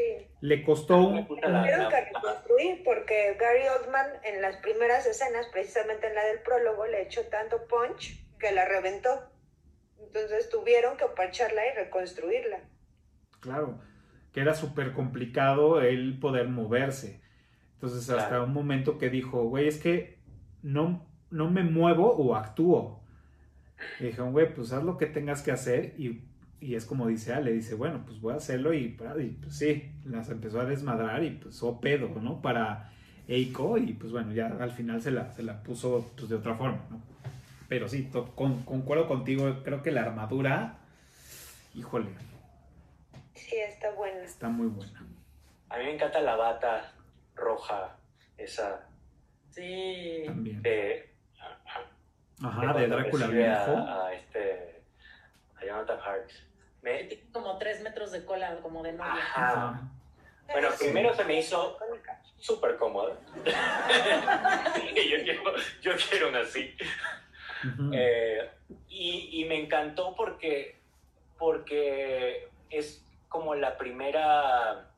Le costó un... Tuvieron que reconstruir porque Gary Oldman en las primeras escenas, precisamente en la del prólogo, le echó tanto punch que la reventó. Entonces tuvieron que parcharla y reconstruirla. Claro, que era súper complicado el poder moverse. Entonces, hasta Claro. un momento que dijo, güey, es que no, no me muevo o actúo. Y dijeron, güey, pues haz lo que tengas que hacer. Y, y es como dice Ale, dice, bueno, pues voy a hacerlo. Y, y, pues sí, las empezó a desmadrar y pues o pedo, ¿no? Para Eiko. Y pues bueno, ya al final se la, se la puso pues, de otra forma, ¿no? Pero sí, to- con- concuerdo contigo, creo que la armadura, híjole, Sí, está buena. está muy buena. A mí me encanta la bata roja, esa Sí. También. de, Ajá, de Drácula viejo. a, a este a Jonathan Harks. Me, tiene como tres metros de cola, como de novia. Ajá. Ajá. Bueno, Sí. primero se me hizo súper cómoda. yo, quiero, yo quiero una así. Ujú. Eh, y, y me encantó porque, porque es como la primera,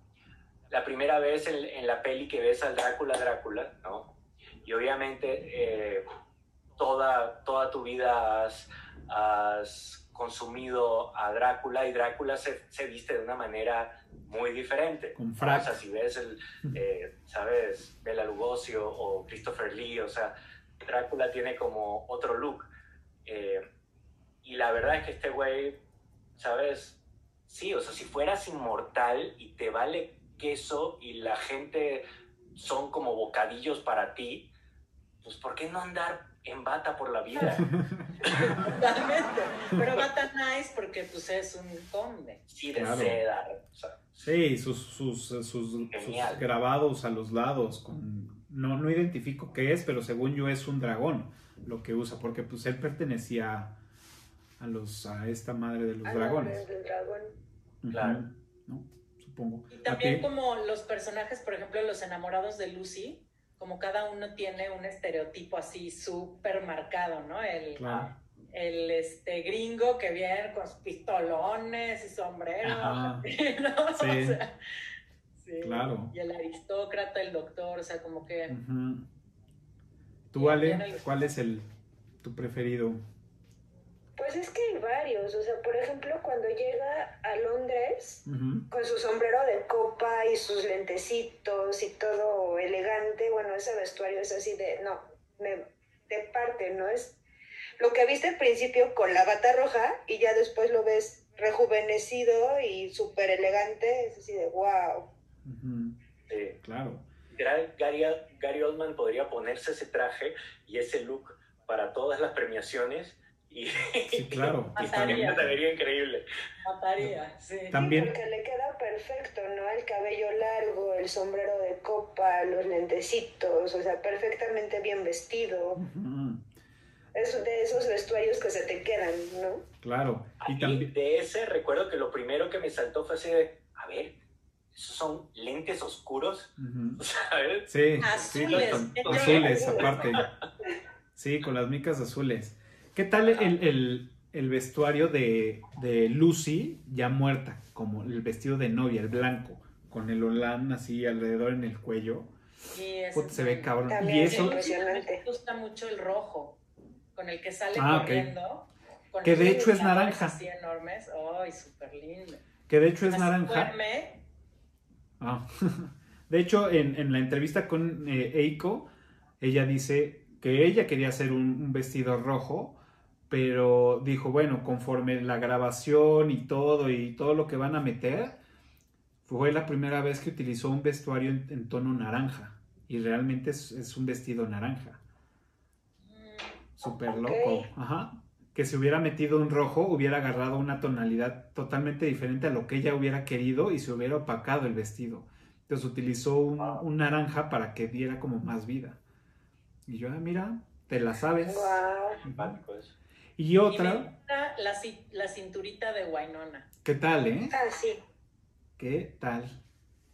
la primera vez en, en la peli que ves al Drácula Drácula, ¿no? Y obviamente eh, toda, toda tu vida has, has consumido a Drácula y Drácula se, se viste de una manera muy diferente. Con frac. O sea, si ves el, eh, ¿sabes? Bela Lugosi o, o Christopher Lee, o sea, Drácula tiene como otro look. Eh, y la verdad es que este güey, ¿sabes? Sí, o sea, si fueras inmortal y te vale queso y la gente son como bocadillos para ti, pues ¿por qué no andar en bata por la vida? Totalmente. Pero va tan nice porque pues es un conde. Sí, de Claro. seda. o sea, Sí, sus, sus, sus, sus grabados a los lados. Con, no, no identifico qué es, pero según yo es un dragón lo que usa, porque pues él pertenecía a los a esta madre de los Ah, dragones. del dragón. Claro. ¿no? Supongo. Y ¿A también como los personajes, por ejemplo, los enamorados de Lucy, como cada uno tiene un estereotipo así súper marcado, ¿no? El, Claro. el este, gringo que viene con sus pistolones y sombrero. Ajá. ¿no? Sí. O sea, sí. Claro. Y el aristócrata, el doctor, o sea, como que... Ujú. Tú, Ale. ¿cuál es el tu preferido? Pues es que hay varios. O sea, por ejemplo, cuando llega a Londres con su sombrero de copa y sus lentecitos y todo elegante, bueno, ese vestuario es así de, no, me, de parte, ¿no? Es lo que viste al principio con la bata roja y ya después lo ves rejuvenecido y súper elegante, es así de, wow. Claro. Gary, Gary Oldman podría ponerse ese traje y ese look para todas las premiaciones y, Sí, claro. Mataría. también, increíble. Mataría, sí. También- Porque le queda perfecto, ¿no? El cabello largo, el sombrero de copa, los lentecitos, o sea, perfectamente bien vestido. Es de esos vestuarios que se te quedan, ¿no? Claro. Y también. de ese recuerdo que lo primero que me saltó fue así de, a ver, esos son lentes oscuros, Ujú. ¿sabes? Sí, Azules. sí, azules aparte. Sí, con las micas azules. ¿Qué tal el, el- el vestuario de, de Lucy ya muerta? Como el vestido de novia, el blanco, con el olán así alrededor en el cuello. Y Puta, se ve cabrón. También Y es eso. Me gusta mucho el rojo, con el que sale Ah, corriendo. con Que de hecho es naranja. Así enormes. ¡Ay, súper lindo! que de hecho es Así naranja. duerme. Ah. De hecho, en, en la entrevista con eh, Eiko, ella dice que ella quería hacer un, un vestido rojo pero dijo, bueno, conforme la grabación y todo y todo lo que van a meter, fue la primera vez que utilizó un vestuario en, en tono naranja y realmente es, es un vestido naranja. Súper loco. Ajá. Que si hubiera metido un rojo, hubiera agarrado una tonalidad totalmente diferente a lo que ella hubiera querido y se hubiera opacado el vestido. Entonces utilizó un, un naranja para que diera como más vida. Y yo, ah, mira, te la sabes. Y me otra, gusta la, la cinturita de Wainona. ¿qué tal, eh? Ah, sí. ¿Qué tal?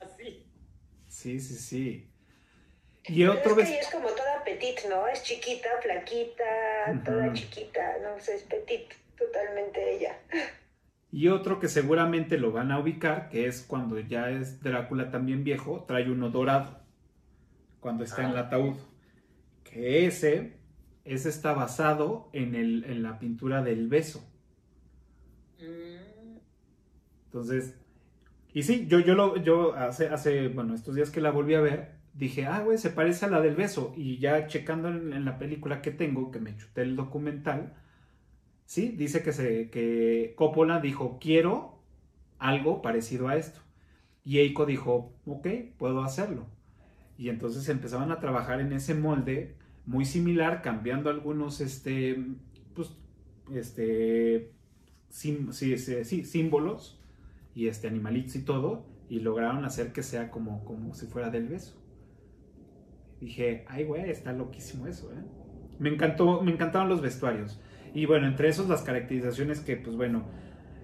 Así. Sí, sí, sí. Y Pero otro es que vestido. ella es como toda petit, ¿no? Es chiquita, flaquita, toda chiquita, no sé, es petit, totalmente ella. Y otro que seguramente lo van a ubicar, que es cuando ya es Drácula también viejo, trae uno dorado, cuando está en el Ah. ataúd. Que ese, ese está basado en, el, en la pintura del beso. Mm, Entonces, y sí, yo, yo, lo, yo hace, hace, bueno, estos días que la volví a ver, dije, ah, güey, se parece a la del beso. Y ya checando en, en la película que tengo, que me chuté el documental, sí, dice que, se, que Coppola dijo, quiero algo parecido a esto. Y Eiko dijo, ok, puedo hacerlo. Y entonces empezaban a trabajar en ese molde muy similar, cambiando algunos, este, pues, este, sim- sí, sí, sí, símbolos y este, animalitos y todo, y lograron hacer que sea como, como si fuera del beso. Dije, ay, güey, está loquísimo eso, ¿eh? Me encantó, me encantaron los vestuarios. Y bueno, entre esos las caracterizaciones que, pues bueno,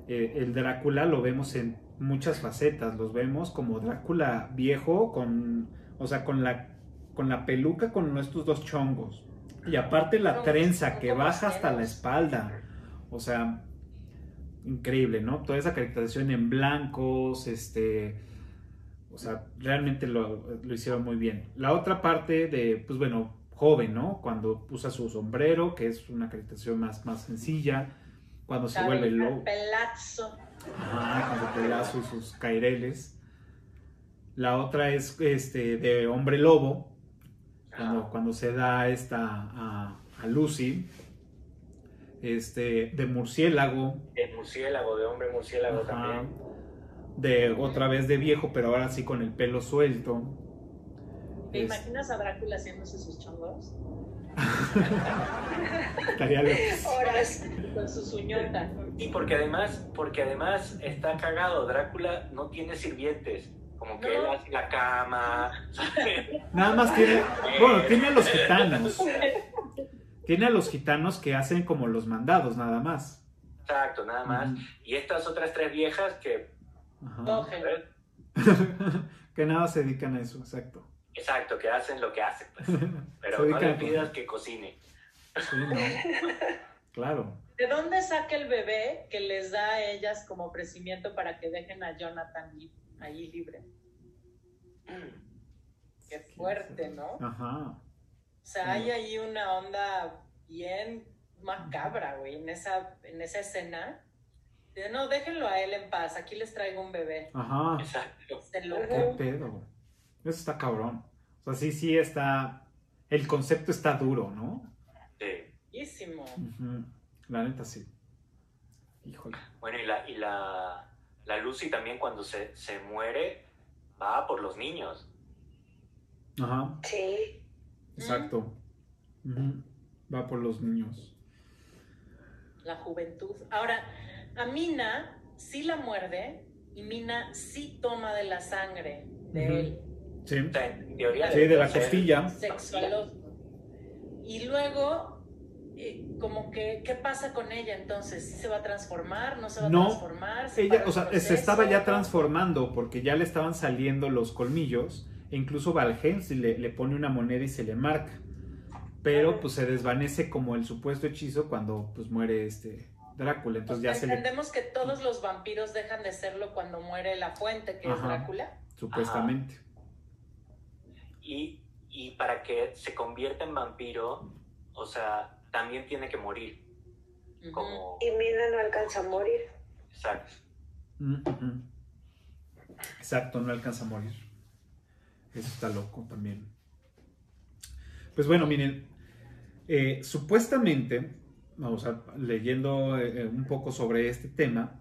eh, el Drácula lo vemos en muchas facetas. Los vemos como Drácula viejo, con, o sea, con la, con la peluca con estos dos chongos. Y aparte la trenza que baja hasta la espalda. O sea, increíble, ¿no? Toda esa caracterización en blancos, este, o sea, realmente lo, lo hicieron muy bien. La otra parte de, pues bueno, joven, ¿no? Cuando usa su sombrero, que es una caracterización más, más sencilla, cuando se vuelve lobo, pelazo. ajá, con su pelazo y sus caireles. La otra es este de hombre lobo, cuando, se da esta a, a Lucy. Este, de murciélago, De murciélago, de hombre murciélago Ajá. también. De otra vez de viejo, pero ahora sí con el pelo suelto. ¿Te Es- imaginas a Drácula haciéndose sus chongos? estaría loco. Horas. Con sus uñotas. Y porque además, porque además está cagado, Drácula no tiene sirvientes. Como que No. él hace la cama. Nada más tiene. Bueno, tiene a los gitanos. Tiene a los gitanos que hacen como los mandados, nada más. Exacto, nada más. Y estas otras tres viejas que. Que nada se dedican a eso, exacto. Exacto, que hacen lo que hacen. pues. Pero no le pidas que cocine. Sí, no. Claro. ¿De dónde saca el bebé que les da a ellas como ofrecimiento para que dejen a Jonathan li- ahí libre? Qué fuerte, ¿no? Ajá. O sea, hay ahí una onda bien macabra, güey, en esa, en esa escena. De, no, déjenlo a él en paz, aquí les traigo un bebé. Ajá. Exacto. Se ¿Qué pedo? Eso está cabrón. O sea, sí, sí está. El concepto está duro, ¿no? Sí. La neta sí. Híjole. Bueno, y la, y la, la Lucy también cuando se, se muere va por los niños. Ajá. Sí. Exacto. Va por los niños. La juventud. Ahora, a Mina sí la muerde y Mina sí toma de la sangre de él. Sí. Sí, de la costilla. sexualoso. Y luego, como que, ¿qué pasa con ella entonces? ¿Sí se va a transformar? ¿No se va a transformar? ¿Se Ella, o sea, se estaba ya transformando porque ya le estaban saliendo los colmillos. E incluso Valheim le, le pone una moneda y se le marca. Pero pues se desvanece como el supuesto hechizo cuando pues muere este Drácula. Entonces sea, ya se le entendemos que todos los vampiros dejan de serlo cuando muere la fuente, que es. Drácula. supuestamente. Y, y para que se convierta en vampiro, o sea, también tiene que morir. Como. Y Mina no alcanza a morir. Exacto. Mm, ujú. Exacto, no alcanza a morir. Eso está loco también. Pues bueno, miren, eh, supuestamente vamos a, leyendo eh, un poco sobre este tema,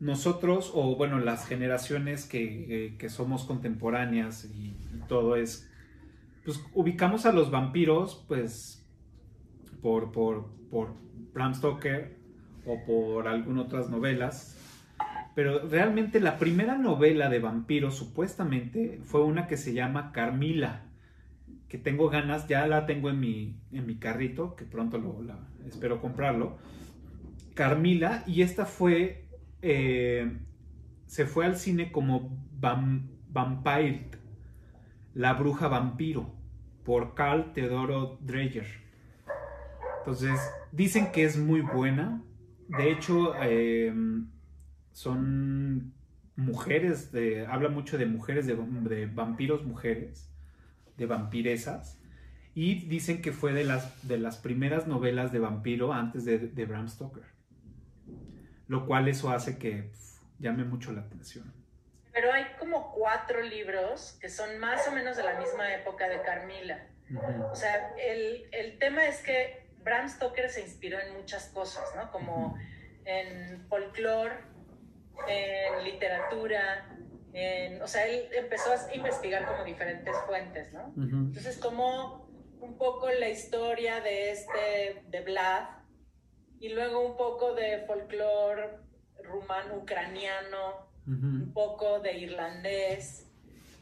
nosotros, o bueno, las generaciones que, eh, que somos contemporáneas y, y, todo es, pues ubicamos a los vampiros, pues, por, por, por Bram Stoker o por algunas otras novelas, pero realmente la primera novela de vampiros supuestamente fue una que se llama Carmila, que tengo ganas, ya la tengo en mi, en mi carrito, que pronto lo, espero comprarlo. Carmila, y esta fue, eh, se fue al cine como Vam, Vampire, la bruja vampiro, por Carl Teodoro Dreyer. Entonces, dicen que es muy buena. De hecho, eh, son mujeres, de, habla mucho de mujeres, de, de, vampiros mujeres, de vampiresas. Y dicen que fue de las, de las primeras novelas de vampiro antes de, de Bram Stoker. Lo cual eso hace que pff, llame mucho la atención. Pero hay como cuatro libros que son más o menos de la misma época de Carmila. Uh -huh. O sea, el, el tema es que Bram Stoker se inspiró en muchas cosas, ¿no? Como en folclore, en literatura, en, o sea, él empezó a investigar como diferentes fuentes, ¿no? Uh -huh. Entonces tomó un poco la historia de este, de Vlad, y luego un poco de folclore rumano, ucraniano, uh -huh. un poco de irlandés,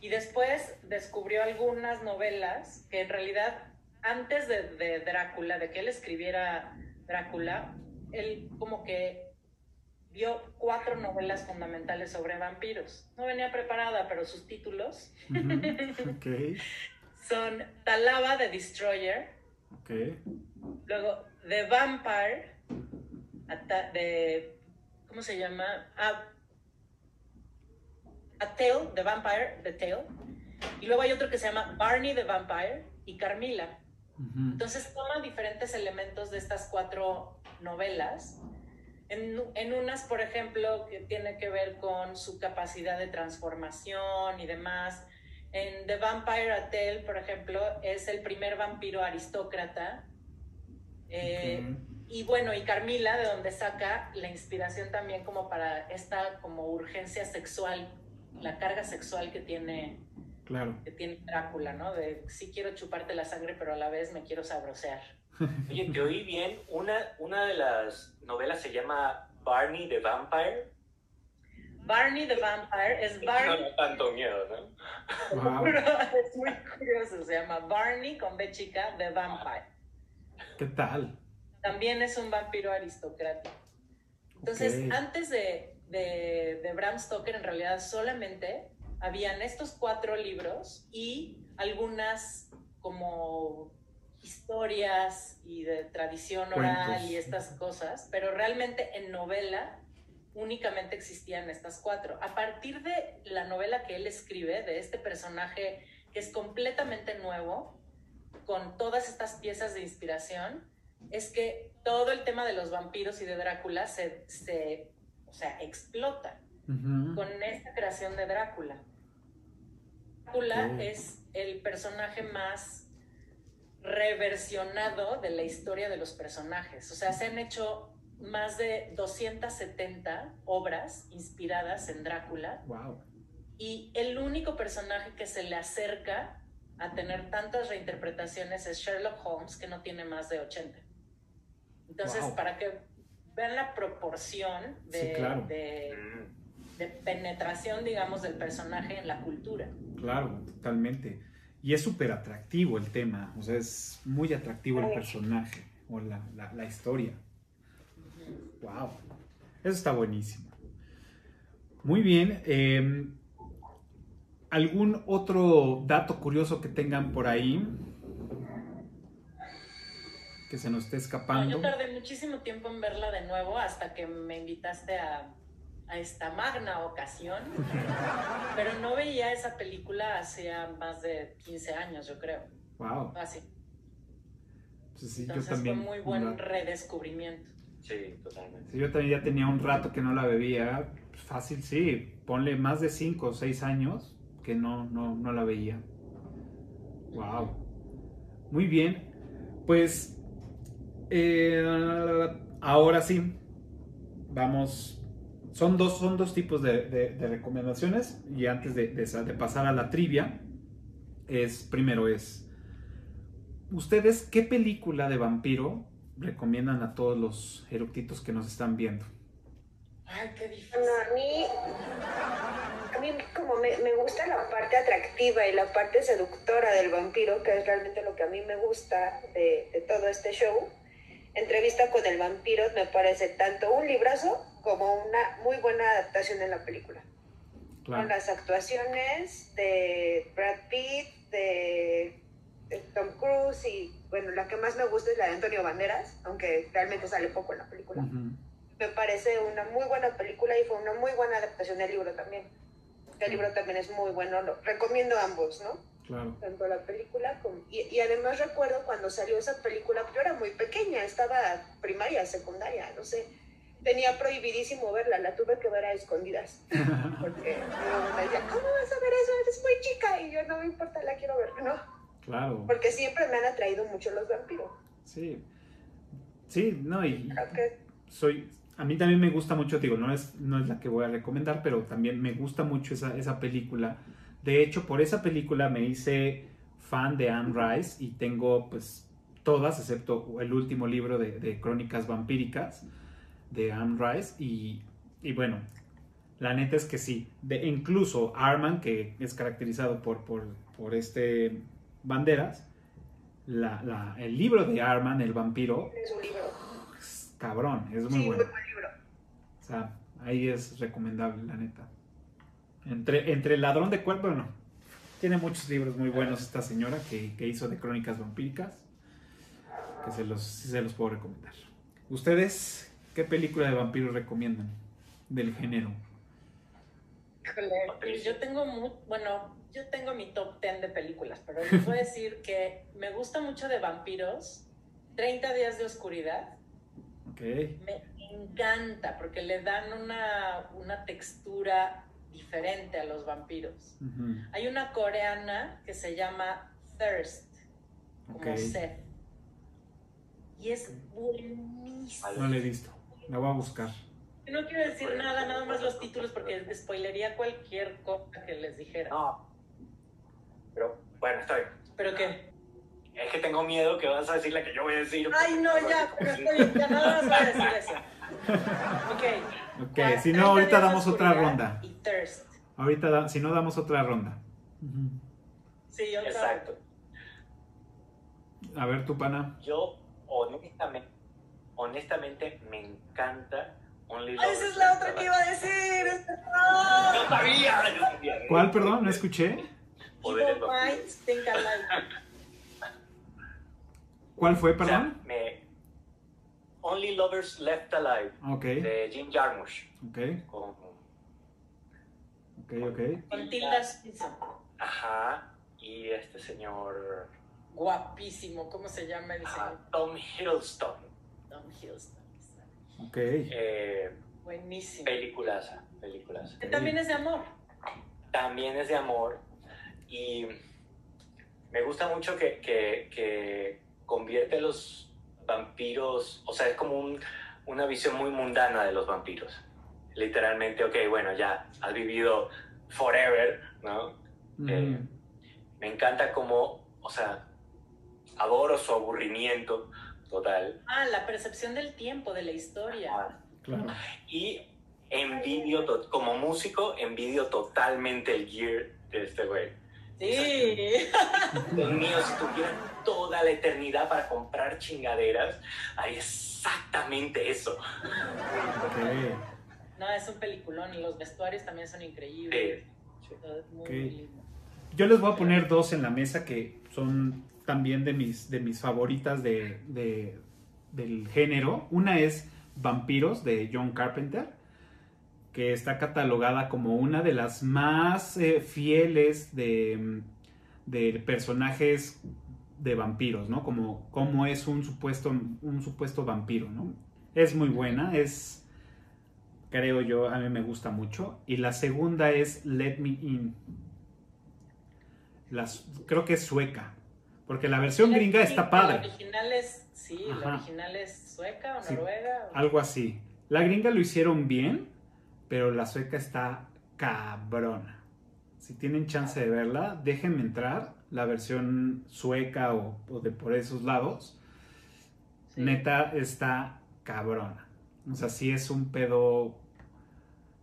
y después descubrió algunas novelas que en realidad antes de, de, Drácula, de que él escribiera Drácula, él como que vio cuatro novelas fundamentales sobre vampiros. No venía preparada, pero sus títulos uh -huh. okay. son Talaba the Destroyer, okay. luego The Vampire, de, ¿cómo se llama? Ah, A Tale, The Vampire, The Tale. Y luego hay otro que se llama Barney the Vampire y Carmilla. Uh -huh. Entonces toman diferentes elementos de estas cuatro novelas. En, en, unas, por ejemplo, que tiene que ver con su capacidad de transformación y demás. En The Vampire Tale, por ejemplo, es el primer vampiro aristócrata. Eh, -huh. Y bueno, y Carmila, de donde saca la inspiración también como para esta como urgencia sexual, la carga sexual que tiene Claro. Que tiene Drácula, ¿no? De sí quiero chuparte la sangre, pero a la vez me quiero sabrosear. Oye, te oí bien. Una, una de las novelas se llama Barney the Vampire. Barney the Vampire es Barney. No, no tanto miedo, ¿no? Wow. es muy curioso. Se llama Barney con B chica the Vampire. ¿Qué tal? También es un vampiro aristócrata. Entonces, okay. antes de, de, de Bram Stoker, en realidad solamente habían estos cuatro libros y algunas como historias y de tradición oral Cuentos. y estas cosas, pero realmente en novela únicamente existían estas cuatro. A partir de la novela que él escribe, de este personaje que es completamente nuevo, con todas estas piezas de inspiración, es que todo el tema de los vampiros y de Drácula se, se o sea, explota uh -huh. con esta creación de Drácula. Drácula okay. es el personaje más reversionado de la historia de los personajes. O sea, se han hecho más de 270 obras inspiradas en Drácula. Wow. Y el único personaje que se le acerca a tener tantas reinterpretaciones es Sherlock Holmes, que no tiene más de 80. Entonces, wow. para que vean la proporción de, sí, claro. de, de, penetración, digamos, del personaje en la cultura. Claro, totalmente. Y es súper atractivo el tema, o sea, es muy atractivo el personaje o la, la, la historia. Wow, eso está buenísimo. Muy bien. Eh, ¿Algún otro dato curioso que tengan por ahí? Que se nos esté escapando. No, yo tardé muchísimo tiempo en verla de nuevo hasta que me invitaste a, a esta magna ocasión. Pero no veía esa película hacía más de 15 años, yo creo. Wow. Así. Pues sí, Entonces yo también, fue muy buen redescubrimiento. Sí, totalmente. Sí, yo también ya tenía un rato que no la bebía. Fácil, sí. Ponle más de 5 o 6 años que no, no, no la veía. Wow. Muy bien. Pues Eh, ahora sí, vamos. Son dos, son dos tipos de, de- de recomendaciones. Y antes de, de pasar a la trivia, es primero es. ¿Ustedes qué película de vampiro recomiendan a todos los eructitos que nos están viendo? Ay, qué difícil. Bueno, a mí, a mí como me, me gusta la parte atractiva y la parte seductora del vampiro, que es realmente lo que a mí me gusta de, de todo este show, Entrevista con el vampiro me parece tanto un librazo como una muy buena adaptación en la película. Con las actuaciones de Brad Pitt, de, de Tom Cruise y bueno, la que más me gusta es la de Antonio Banderas, aunque realmente sale poco en la película Ujú. me parece una muy buena película y fue una muy buena adaptación del libro también. El libro también es muy bueno, lo recomiendo ambos, ¿no? Claro. Tanto la película como... Y, y además recuerdo cuando salió esa película, yo era muy pequeña, estaba primaria, secundaria, no sé. Tenía prohibidísimo verla, la tuve que ver a escondidas. Porque me decía, ¿cómo vas a ver eso? Eres muy chica. Y yo, no me importa, la quiero ver, ¿no? Claro. Porque siempre me han atraído mucho los vampiros. Sí. Sí, no, y Creo que soy. A mí también me gusta mucho, digo, no es, no es la que voy a recomendar, pero también me gusta mucho esa, esa película. De hecho, por esa película me hice fan de Anne Rice y tengo pues todas, excepto el último libro de, de Crónicas Vampíricas de Anne Rice. Y, y bueno, la neta es que sí. De, incluso Arman, que es caracterizado por, por, por este Banderas, la- la- el libro de Arman, el vampiro, es un libro. es cabrón, es muy sí, bueno. muy buen libro. O sea, ahí es recomendable, la neta. Entre, entre el ladrón de cuerpo, no. Tiene muchos libros muy buenos esta señora que, que hizo de crónicas vampíricas. Que se los, se los puedo recomendar. ¿Ustedes qué película de vampiros recomiendan? Del género. Híjole, yo tengo bueno, yo tengo mi top 10 de películas, pero les voy a decir que me gusta mucho de vampiros. 30 días de oscuridad. Ok. Me encanta porque le dan una, una textura diferente a los vampiros. Hay una coreana que se llama Thirst, como Ok. sed. Y es buenísima. No la he visto. La voy a buscar. No quiero decir nada, nada más los títulos porque spoilería cualquier cosa que les dijera. No. Pero bueno, está bien. ¿Pero qué? Es que tengo miedo que vas a decir la que yo voy a decir. Ay, no, ya, pero estoy bien, ya nada más voy a decir eso. Ok. Ok, Cuarenta si no, ahorita damos otra ronda. Y Thirst. Ahorita, da- si no, damos otra ronda. Sí, otra. Exacto. A ver, tu pana. Yo, honestamente, honestamente, me encanta Only esa es la otra que iba a decir. Yo sabía, yo sabía. ¿Cuál, perdón? ¿No escuché? Poderes Evil Minds Think Alike. ¿Cuál fue, O sea, perdón? me... Only Lovers Left Alive, Ok, de Jim Jarmusch. ok, Con... ok, ok. Con Tilda Swinton. Ajá. Y este señor... Guapísimo. ¿Cómo se llama el señor? Tom Hiddleston. Tom Hiddleston. Ok. Eh, Buenísimo. peliculaza, peliculaza. Que también es de amor. también es de amor y me gusta mucho que, que, que convierte los vampiros, o sea, es como un- una visión muy mundana de los vampiros. Literalmente, ok, bueno, ya has vivido forever, ¿no? Eh, me encanta como, o sea, adoro su aburrimiento total. Ah, la percepción del tiempo, de la historia. Claro. Y envidio, como músico, envidio totalmente el gear de este güey. Sí. Dios mío, si tuvieran toda la eternidad para comprar chingaderas, haría exactamente eso. No, es un peliculón y los vestuarios también son increíbles. Sí, muy Ok. lindo. Yo les voy a poner dos en la mesa que son también de mis, de mis favoritas de, de- del género. Una es Vampiros de John Carpenter, que está catalogada como una de las más eh, fieles de, de personajes de vampiros, ¿no? Como, como es un supuesto, un supuesto vampiro, ¿no? Es muy buena, es, creo yo, a mí me gusta mucho. Y la segunda es Let Me In. Las, creo que es sueca, Porque la versión gringa está padre. La original es, sí, la original es sueca o Sí, noruega. o- Algo así. La gringa lo hicieron bien, pero la sueca está cabrona. Si tienen chance de verla, déjenme entrar. La versión sueca o, o de por esos lados, Sí. neta está cabrona. O sea, sí es un pedo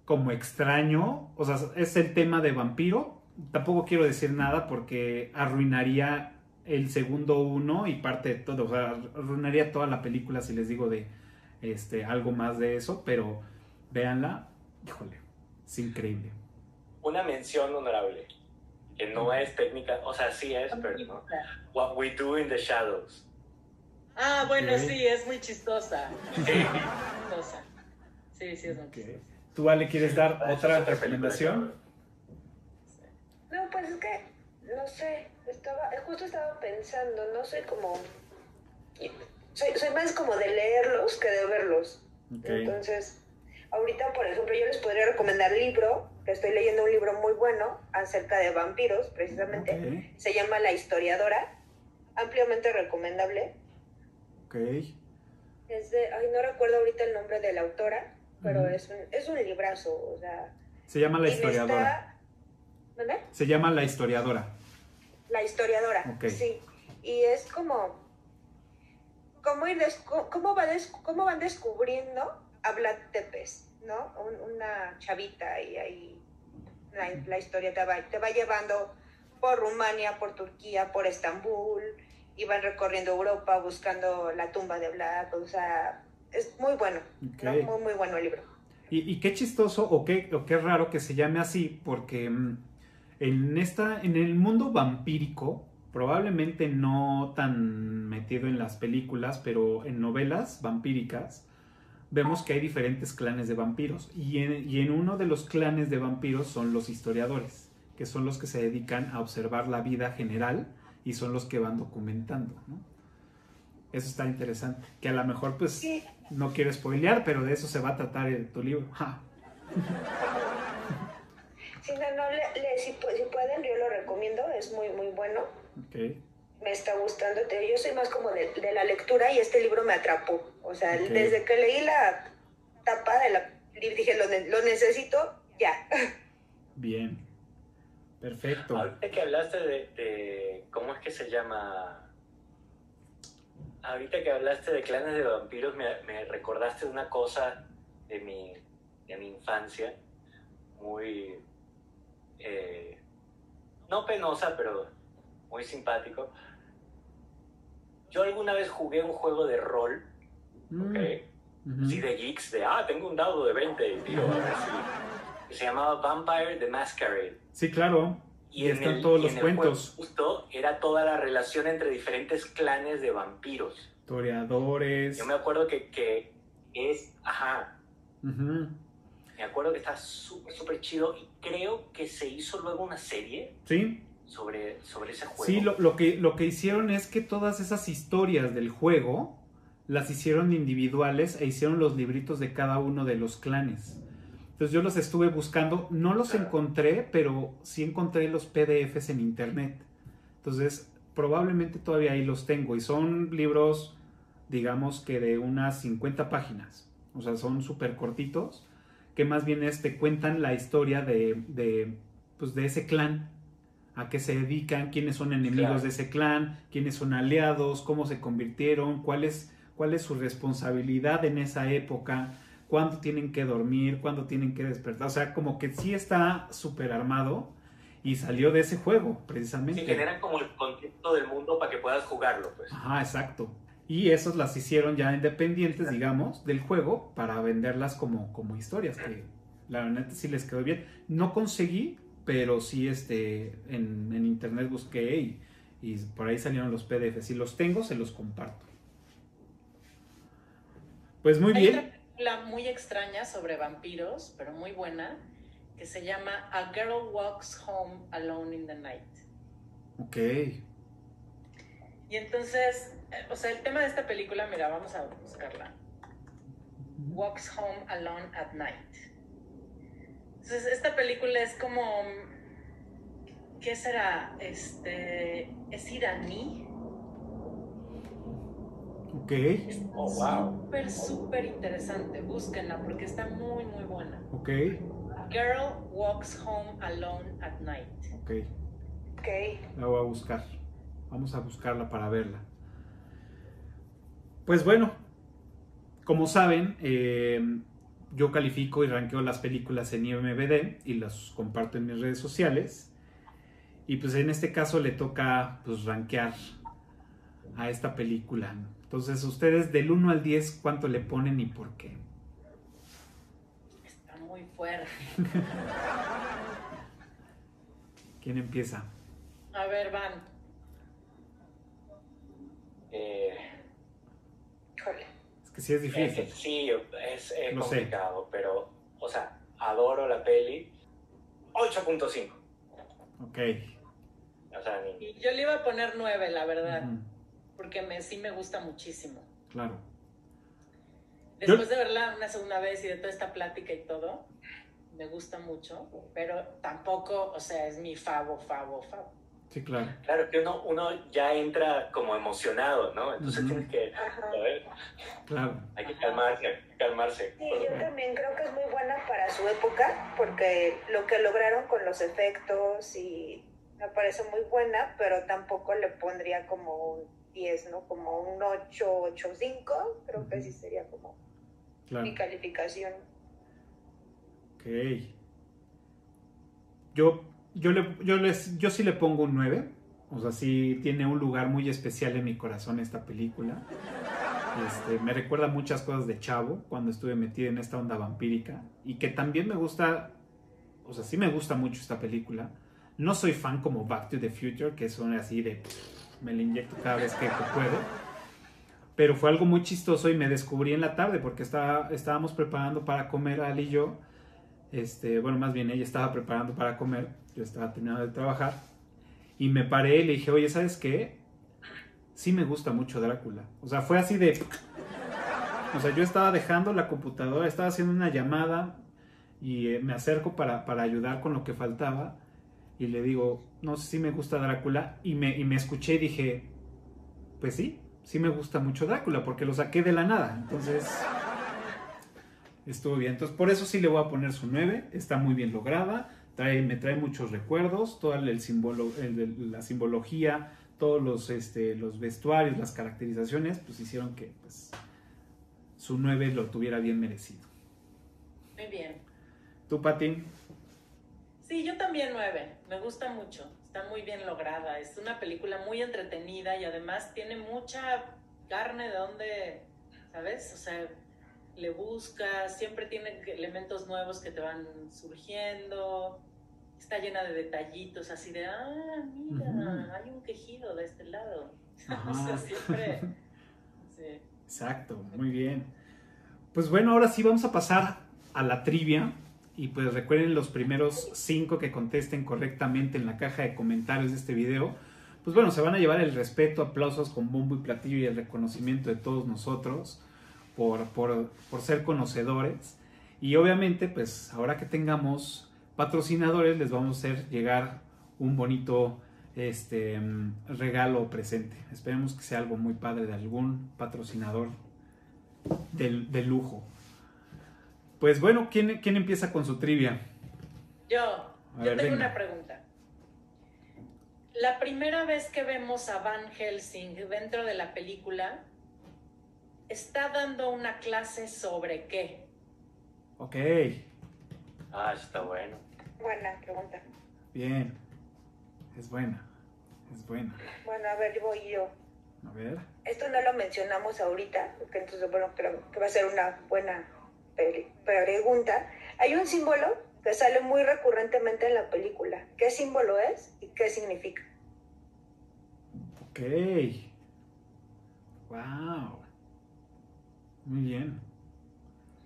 como extraño. O sea, es el tema de vampiro. Tampoco quiero decir nada porque arruinaría el segundo uno y parte de todo. O sea, arruinaría toda la película si les digo de este, algo más de eso. Pero véanla. Híjole, es increíble. Una mención honorable, que no es técnica, o sea, sí es, pero no. What We Do in the Shadows. Ah, bueno, sí, es muy chistosa. Sí, chistosa. Sí, sí, es muy chistosa. ¿Tú, Ale, quieres dar otra recomendación? No, pues es que, no sé, estaba, justo estaba pensando, no soy como... Soy, soy más como de leerlos que de verlos. Entonces, ahorita, por ejemplo, yo les podría recomendar libro, que estoy leyendo un libro muy bueno acerca de vampiros, precisamente. Se llama La historiadora, ampliamente recomendable. Ok. Es de, ay, no recuerdo ahorita el nombre de la autora, pero es, un, es un librazo, o sea... Se llama La Historiadora. está-. Se llama La Historiadora. La historiadora, Ok. sí. Y es como, cómo, ir cómo, va cómo van descubriendo a Vlad Tepes, ¿no? Un- una chavita y ahí la, la historia te va, te va llevando por Rumania, por Turquía, por Estambul, y van recorriendo Europa buscando la tumba de Vlad, o sea, es muy bueno, ¿no? Ok. Muy, muy bueno el libro. Y, y qué chistoso o qué, o qué raro que se llame así, porque mm, en, esta, en el mundo vampírico, probablemente no tan metido en las películas, pero en novelas vampíricas, vemos que hay diferentes clanes de vampiros. Y en, y en uno de los clanes de vampiros son los historiadores, que son los que se dedican a observar la vida general y son los que van documentando. ¿no? Eso está interesante. Que a lo mejor, pues, no quiero spoilear, pero de eso se va a tratar tu libro. Ja. Sí, no, no, le- le- si, si pueden, yo lo recomiendo, es muy, muy bueno. Me está gustando. Yo soy más como de, de la lectura y este libro me atrapó. O sea, desde que leí la tapa de la dije, lo necesito ya. Bien. Perfecto. Ahorita que hablaste de, de- ¿Cómo es que se llama? Ahorita que hablaste de clanes de vampiros, me, me recordaste una cosa de mi, de mi infancia, muy. Eh, no penosa, pero muy simpático. Yo alguna vez jugué un juego de rol, Mm. Sí, de geeks, de, ah, tengo un dado de 20 y tiro, a ver si- que se llamaba Vampire the Masquerade. Sí, claro. Y en están el- todos y los en cuentos. justo era toda la relación entre diferentes clanes de vampiros. Historiadores. Yo me acuerdo que, que es, ajá. Me acuerdo que está súper, súper chido y creo que se hizo luego una serie Sí, sobre, sobre ese juego. sí lo, lo que, lo que hicieron es que todas esas historias del juego las hicieron individuales e hicieron los libritos de cada uno de los clanes. Entonces yo los estuve buscando, no los Claro. encontré, pero sí encontré los PDFs en internet. Entonces probablemente todavía ahí los tengo y son libros, digamos que de unas 50 páginas. O sea, son súper cortitos, que más bien es, te cuentan la historia de, de, pues, de ese clan, a qué se dedican, quiénes son enemigos Claro. de ese clan, quiénes son aliados, cómo se convirtieron, cuál es, cuál es su responsabilidad en esa época, cuándo tienen que dormir, cuándo tienen que despertar. O sea, como que sí está súper armado y salió de ese juego, precisamente. Sí, generan como el contexto del mundo para que puedas jugarlo, pues. Ajá, exacto. Y esos las hicieron ya independientes, digamos, del juego para venderlas como, como historias, que la neta sí les quedó bien. No conseguí, pero sí este, en, en internet busqué y, y por ahí salieron los PDFs. Si los tengo, se los comparto. Pues muy Hay bien. otra película muy extraña sobre vampiros, pero muy buena, que se llama A Girl Walks Home Alone in the Night. Ok. Y entonces, o sea, el tema de esta película, mira, vamos a buscarla. Walks Home Alone at Night. Entonces, esta película es como, ¿qué será? Este, es iraní. Ok. Oh, wow. Súper, súper interesante. Búsquenla porque está muy, muy buena. Ok. Girl Walks Home Alone at Night. Ok. Ok. La voy a buscar. Vamos a buscarla para verla. Pues bueno, como saben, eh, yo califico y ranqueo las películas en IMBD y las comparto en mis redes sociales. Y pues en este caso le toca pues rankear a esta película. Entonces, ustedes del 1 al 10, ¿cuánto le ponen y por qué? Está muy fuerte. ¿Quién empieza? A ver, Van. Eh, que sí es difícil. sí, es sé. complicado, pero, o sea, adoro la peli. 8.5. Ok. O sea, ni- Y yo le iba a poner 9, la verdad. Porque me, sí me gusta muchísimo. Claro. Después de verla una segunda vez y de toda esta plática y todo, me gusta mucho. Pero tampoco, o sea, es mi favo, favo, favo. Sí, claro. Claro que uno, uno ya entra como emocionado, ¿no? Entonces tienes que, a ver, Claro. hay que calmarse, hay que calmarse. Sí, yo también creo que es muy buena para su época, porque lo que lograron con los efectos y me parece muy buena, pero tampoco le pondría como un 10, ¿no? Como un 8, 8, 5, creo que sí sería como Claro. mi calificación. Ok. Yo, yo, le, yo, les, yo sí le pongo un 9. O sea, sí tiene un lugar muy especial en mi corazón esta película. Este, me recuerda muchas cosas de Chavo cuando estuve metido en esta onda vampírica. Y que también me gusta, o sea, sí me gusta mucho esta película. No soy fan como Back to the Future, que son así de... Me la inyecto cada vez que, puedo. Pero fue algo muy chistoso y me descubrí en la tarde porque estaba, estábamos preparando para comer Ali y yo. Este, bueno, más bien ella estaba preparando para comer, yo estaba terminando de trabajar y me paré y le dije, oye, ¿sabes qué? Sí me gusta mucho Drácula. O sea, fue así de... O sea, yo estaba dejando la computadora, estaba haciendo una llamada y eh, me acerco para, para ayudar con lo que faltaba y le digo, no sé si me gusta Drácula y me, y me escuché y dije, pues sí, sí me gusta mucho Drácula porque lo saqué de la nada. Entonces, estuvo bien. Entonces, por eso sí le voy a poner su 9. Está muy bien lograda. Trae, me trae muchos recuerdos. Toda el símbolo, el la simbología, todos los, este, los vestuarios, las caracterizaciones, pues hicieron que pues, su 9 lo tuviera bien merecido. Muy bien. ¿Tú, Pati? Sí, yo también 9. Me gusta mucho. Está muy bien lograda. Es una película muy entretenida y además tiene mucha carne de donde, ¿sabes? O sea, le buscas, siempre tiene elementos nuevos que te van surgiendo. Está llena de detallitos así de, ah, mira, hay un quejido de este lado. O sea, siempre. Sí. Exacto, muy bien. Pues bueno, ahora sí vamos a pasar a la trivia. Y pues recuerden los primeros cinco que contesten correctamente en la caja de comentarios de este video. Pues bueno, se van a llevar el respeto, aplausos con bombo y platillo y el reconocimiento de todos nosotros por, por, por ser conocedores. Y obviamente, pues ahora que tengamos patrocinadores, les vamos a hacer llegar un bonito este, regalo o presente. Esperemos que sea algo muy padre de algún patrocinador del, de lujo. Pues bueno, ¿quién, quién empieza con su trivia? Yo, A yo ver, tengo venga. una pregunta. La primera vez que vemos a Van Helsing dentro de la película, está dando una clase sobre qué. Ok, Ah, está bueno. Buena pregunta. bien. Es buena, es buena. Bueno, a ver, voy yo. A ver. Esto no lo mencionamos ahorita, porque entonces, bueno, creo que va a ser una buena peli- pregunta. Hay un símbolo que sale muy recurrentemente en la película. ¿Qué símbolo es y qué significa? Ok. Wow. Muy bien.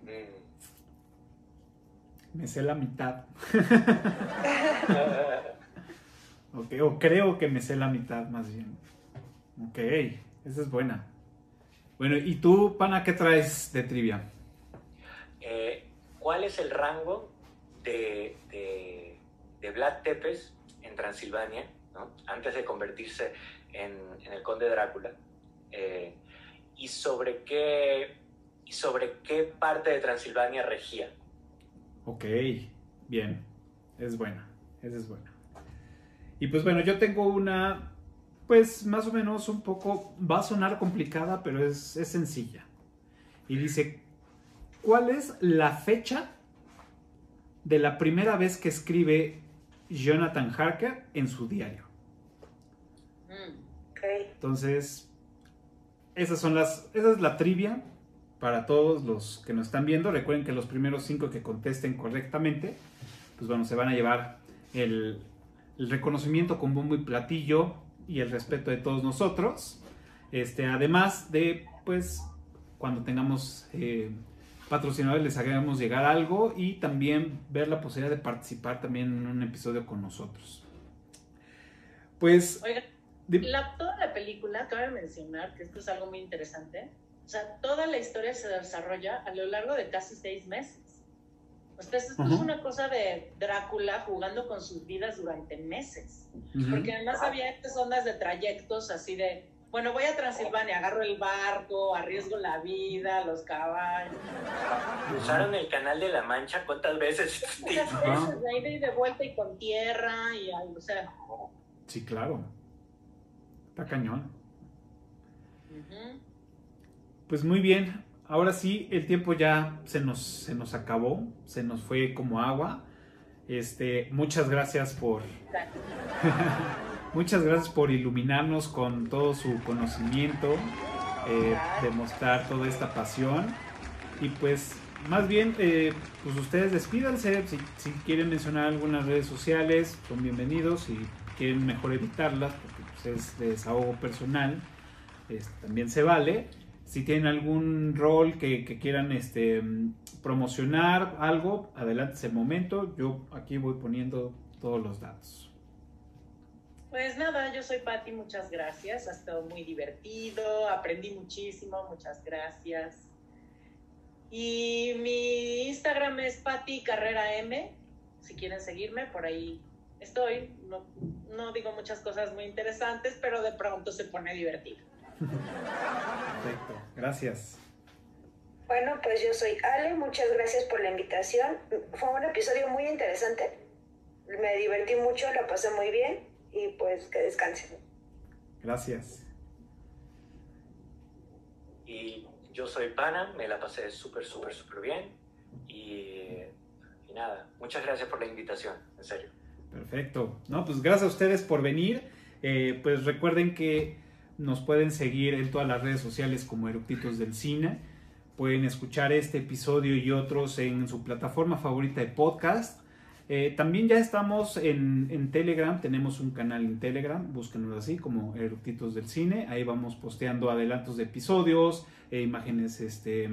Mm. Me sé la mitad. Ok, o creo que me sé la mitad más bien. Ok, esa es buena. Bueno, ¿y tú, pana, qué traes de trivia? Eh, ¿Cuál es el rango de, de, de Vlad Tepes en Transilvania, ¿no? antes de convertirse en, en el conde Drácula? Eh, y sobre qué, y sobre qué parte de Transilvania regía. Ok, bien, es buena, esa es buena. Y pues bueno, yo tengo una, pues más o menos un poco, va a sonar complicada, pero es, es sencilla. Y dice, ¿cuál es la fecha de la primera vez que escribe Jonathan Harker en su diario? Ok. Entonces, esas son las, esa es la trivia para todos los que nos están viendo. Recuerden que los primeros cinco que contesten correctamente, pues bueno, se van a llevar el, el reconocimiento con bombo y platillo y el respeto de todos nosotros. Este, además de, pues, cuando tengamos eh, patrocinadores les hagamos llegar algo y también ver la posibilidad de participar también en un episodio con nosotros. Pues, Oigan, di- la, toda la película, cabe mencionar que esto es algo muy interesante. O sea, toda la historia se desarrolla a lo largo de casi seis meses. O sea, esto es una cosa de Drácula jugando con sus vidas durante meses. Porque además había estas ondas de trayectos así de, bueno, voy a Transilvania, agarro el barco, arriesgo la vida, los caballos. Usaron el canal de la Mancha cuántas veces. Muchas veces, de ida y de vuelta y con tierra y algo, o sea. sí, claro. Está cañón. Pues muy bien, ahora sí, el tiempo ya se nos, se nos acabó, se nos fue como agua. Este, muchas gracias por, muchas gracias por iluminarnos con todo su conocimiento, eh, demostrar toda esta pasión. Y pues, más bien, eh, pues ustedes despídanse, si, quieren mencionar algunas redes sociales, son bienvenidos, si quieren mejor evitarlas, porque pues, es de desahogo personal, este, también se vale. Si tienen algún rol que, quieran este, promocionar, algo, adelante ese momento. Yo aquí voy poniendo todos los datos. Pues nada, yo soy Patti, muchas gracias. Ha estado muy divertido, aprendí muchísimo, muchas gracias. Y mi Instagram es Patti Carrera M. Si quieren seguirme, por ahí estoy. No, no digo muchas cosas muy interesantes, pero de pronto se pone divertido. Perfecto, gracias. Bueno, pues yo soy Ale, muchas gracias por la invitación. Fue un episodio muy interesante. Me divertí mucho, la pasé muy bien y pues que descansen. Gracias. Y yo soy Pana, me la pasé súper, súper, súper bien. Y, y nada, muchas gracias por la invitación, en serio. Perfecto. No, pues gracias a ustedes por venir. Eh, pues recuerden que nos pueden seguir en todas las redes sociales como Eructitos del Cine. Pueden escuchar este episodio y otros en su plataforma favorita de podcast. Eh, también ya estamos en, en Telegram, tenemos un canal en Telegram, búsquenos así como Eructitos del Cine. Ahí vamos posteando adelantos de episodios, eh, imágenes este,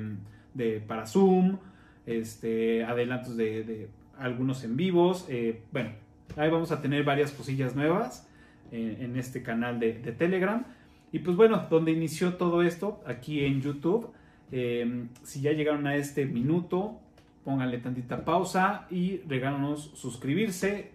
de, para Zoom, este, adelantos de, de algunos en vivos. eh, bueno, ahí vamos a tener varias cosillas nuevas en este canal de, de Telegram. Y pues bueno, donde inició todo esto, aquí en YouTube. Eh, si ya llegaron a este minuto, pónganle tantita pausa y regálanos suscribirse,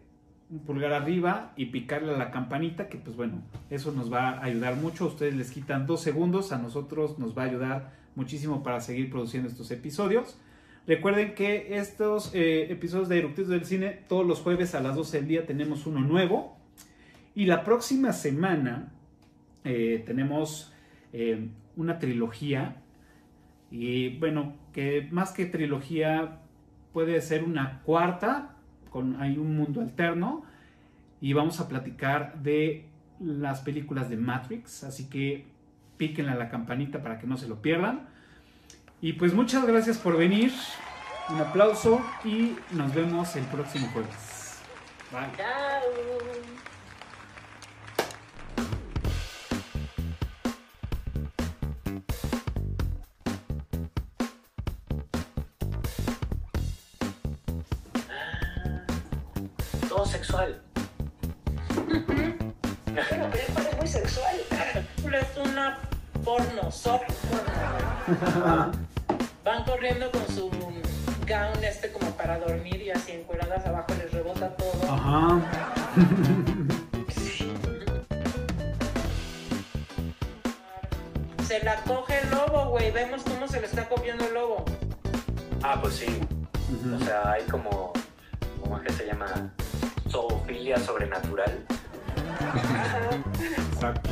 un pulgar arriba y picarle a la campanita, que pues bueno, eso nos va a ayudar mucho. Ustedes les quitan dos segundos, a nosotros nos va a ayudar muchísimo para seguir produciendo estos episodios. Recuerden que estos eh, episodios de Eruptivos del Cine, todos los jueves a las 12 del día tenemos uno nuevo. Y la próxima semana eh, tenemos eh, una trilogía. Y bueno, que más que trilogía puede ser una cuarta, con hay un mundo alterno. Y vamos a platicar de las películas de Matrix. Así que píquenle a la campanita para que no se lo pierdan. Y pues muchas gracias por venir. Un aplauso y nos vemos el próximo jueves. Bye. Chao. Porno, soft porno. Van corriendo con su gown este como para dormir y así encueradas abajo les rebota todo. Ajá. Se la coge el lobo, güey. Vemos cómo se le está cogiendo el lobo. Ah, pues sí. O sea, hay como, ¿cómo es que se llama? Zoofilia sobrenatural. Exacto.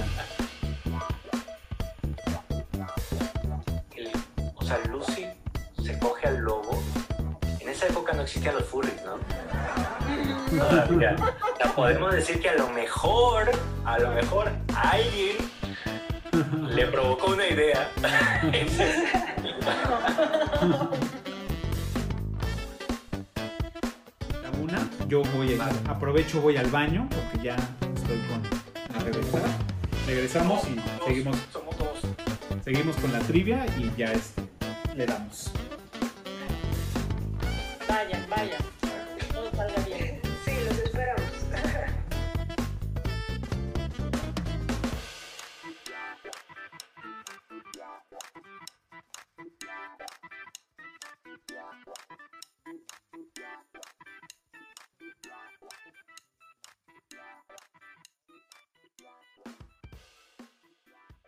Sea, Lucy se coge al lobo. En esa época no existían los furries, ¿no? Todavía. O sea, podemos decir que a lo mejor, a lo mejor alguien le provocó una idea. La una, yo voy a, aprovecho, voy al baño porque ya estoy con a regresar. Regresamos y seguimos, Somos dos. seguimos con la trivia y ya este, le damos. Vayan, vayan.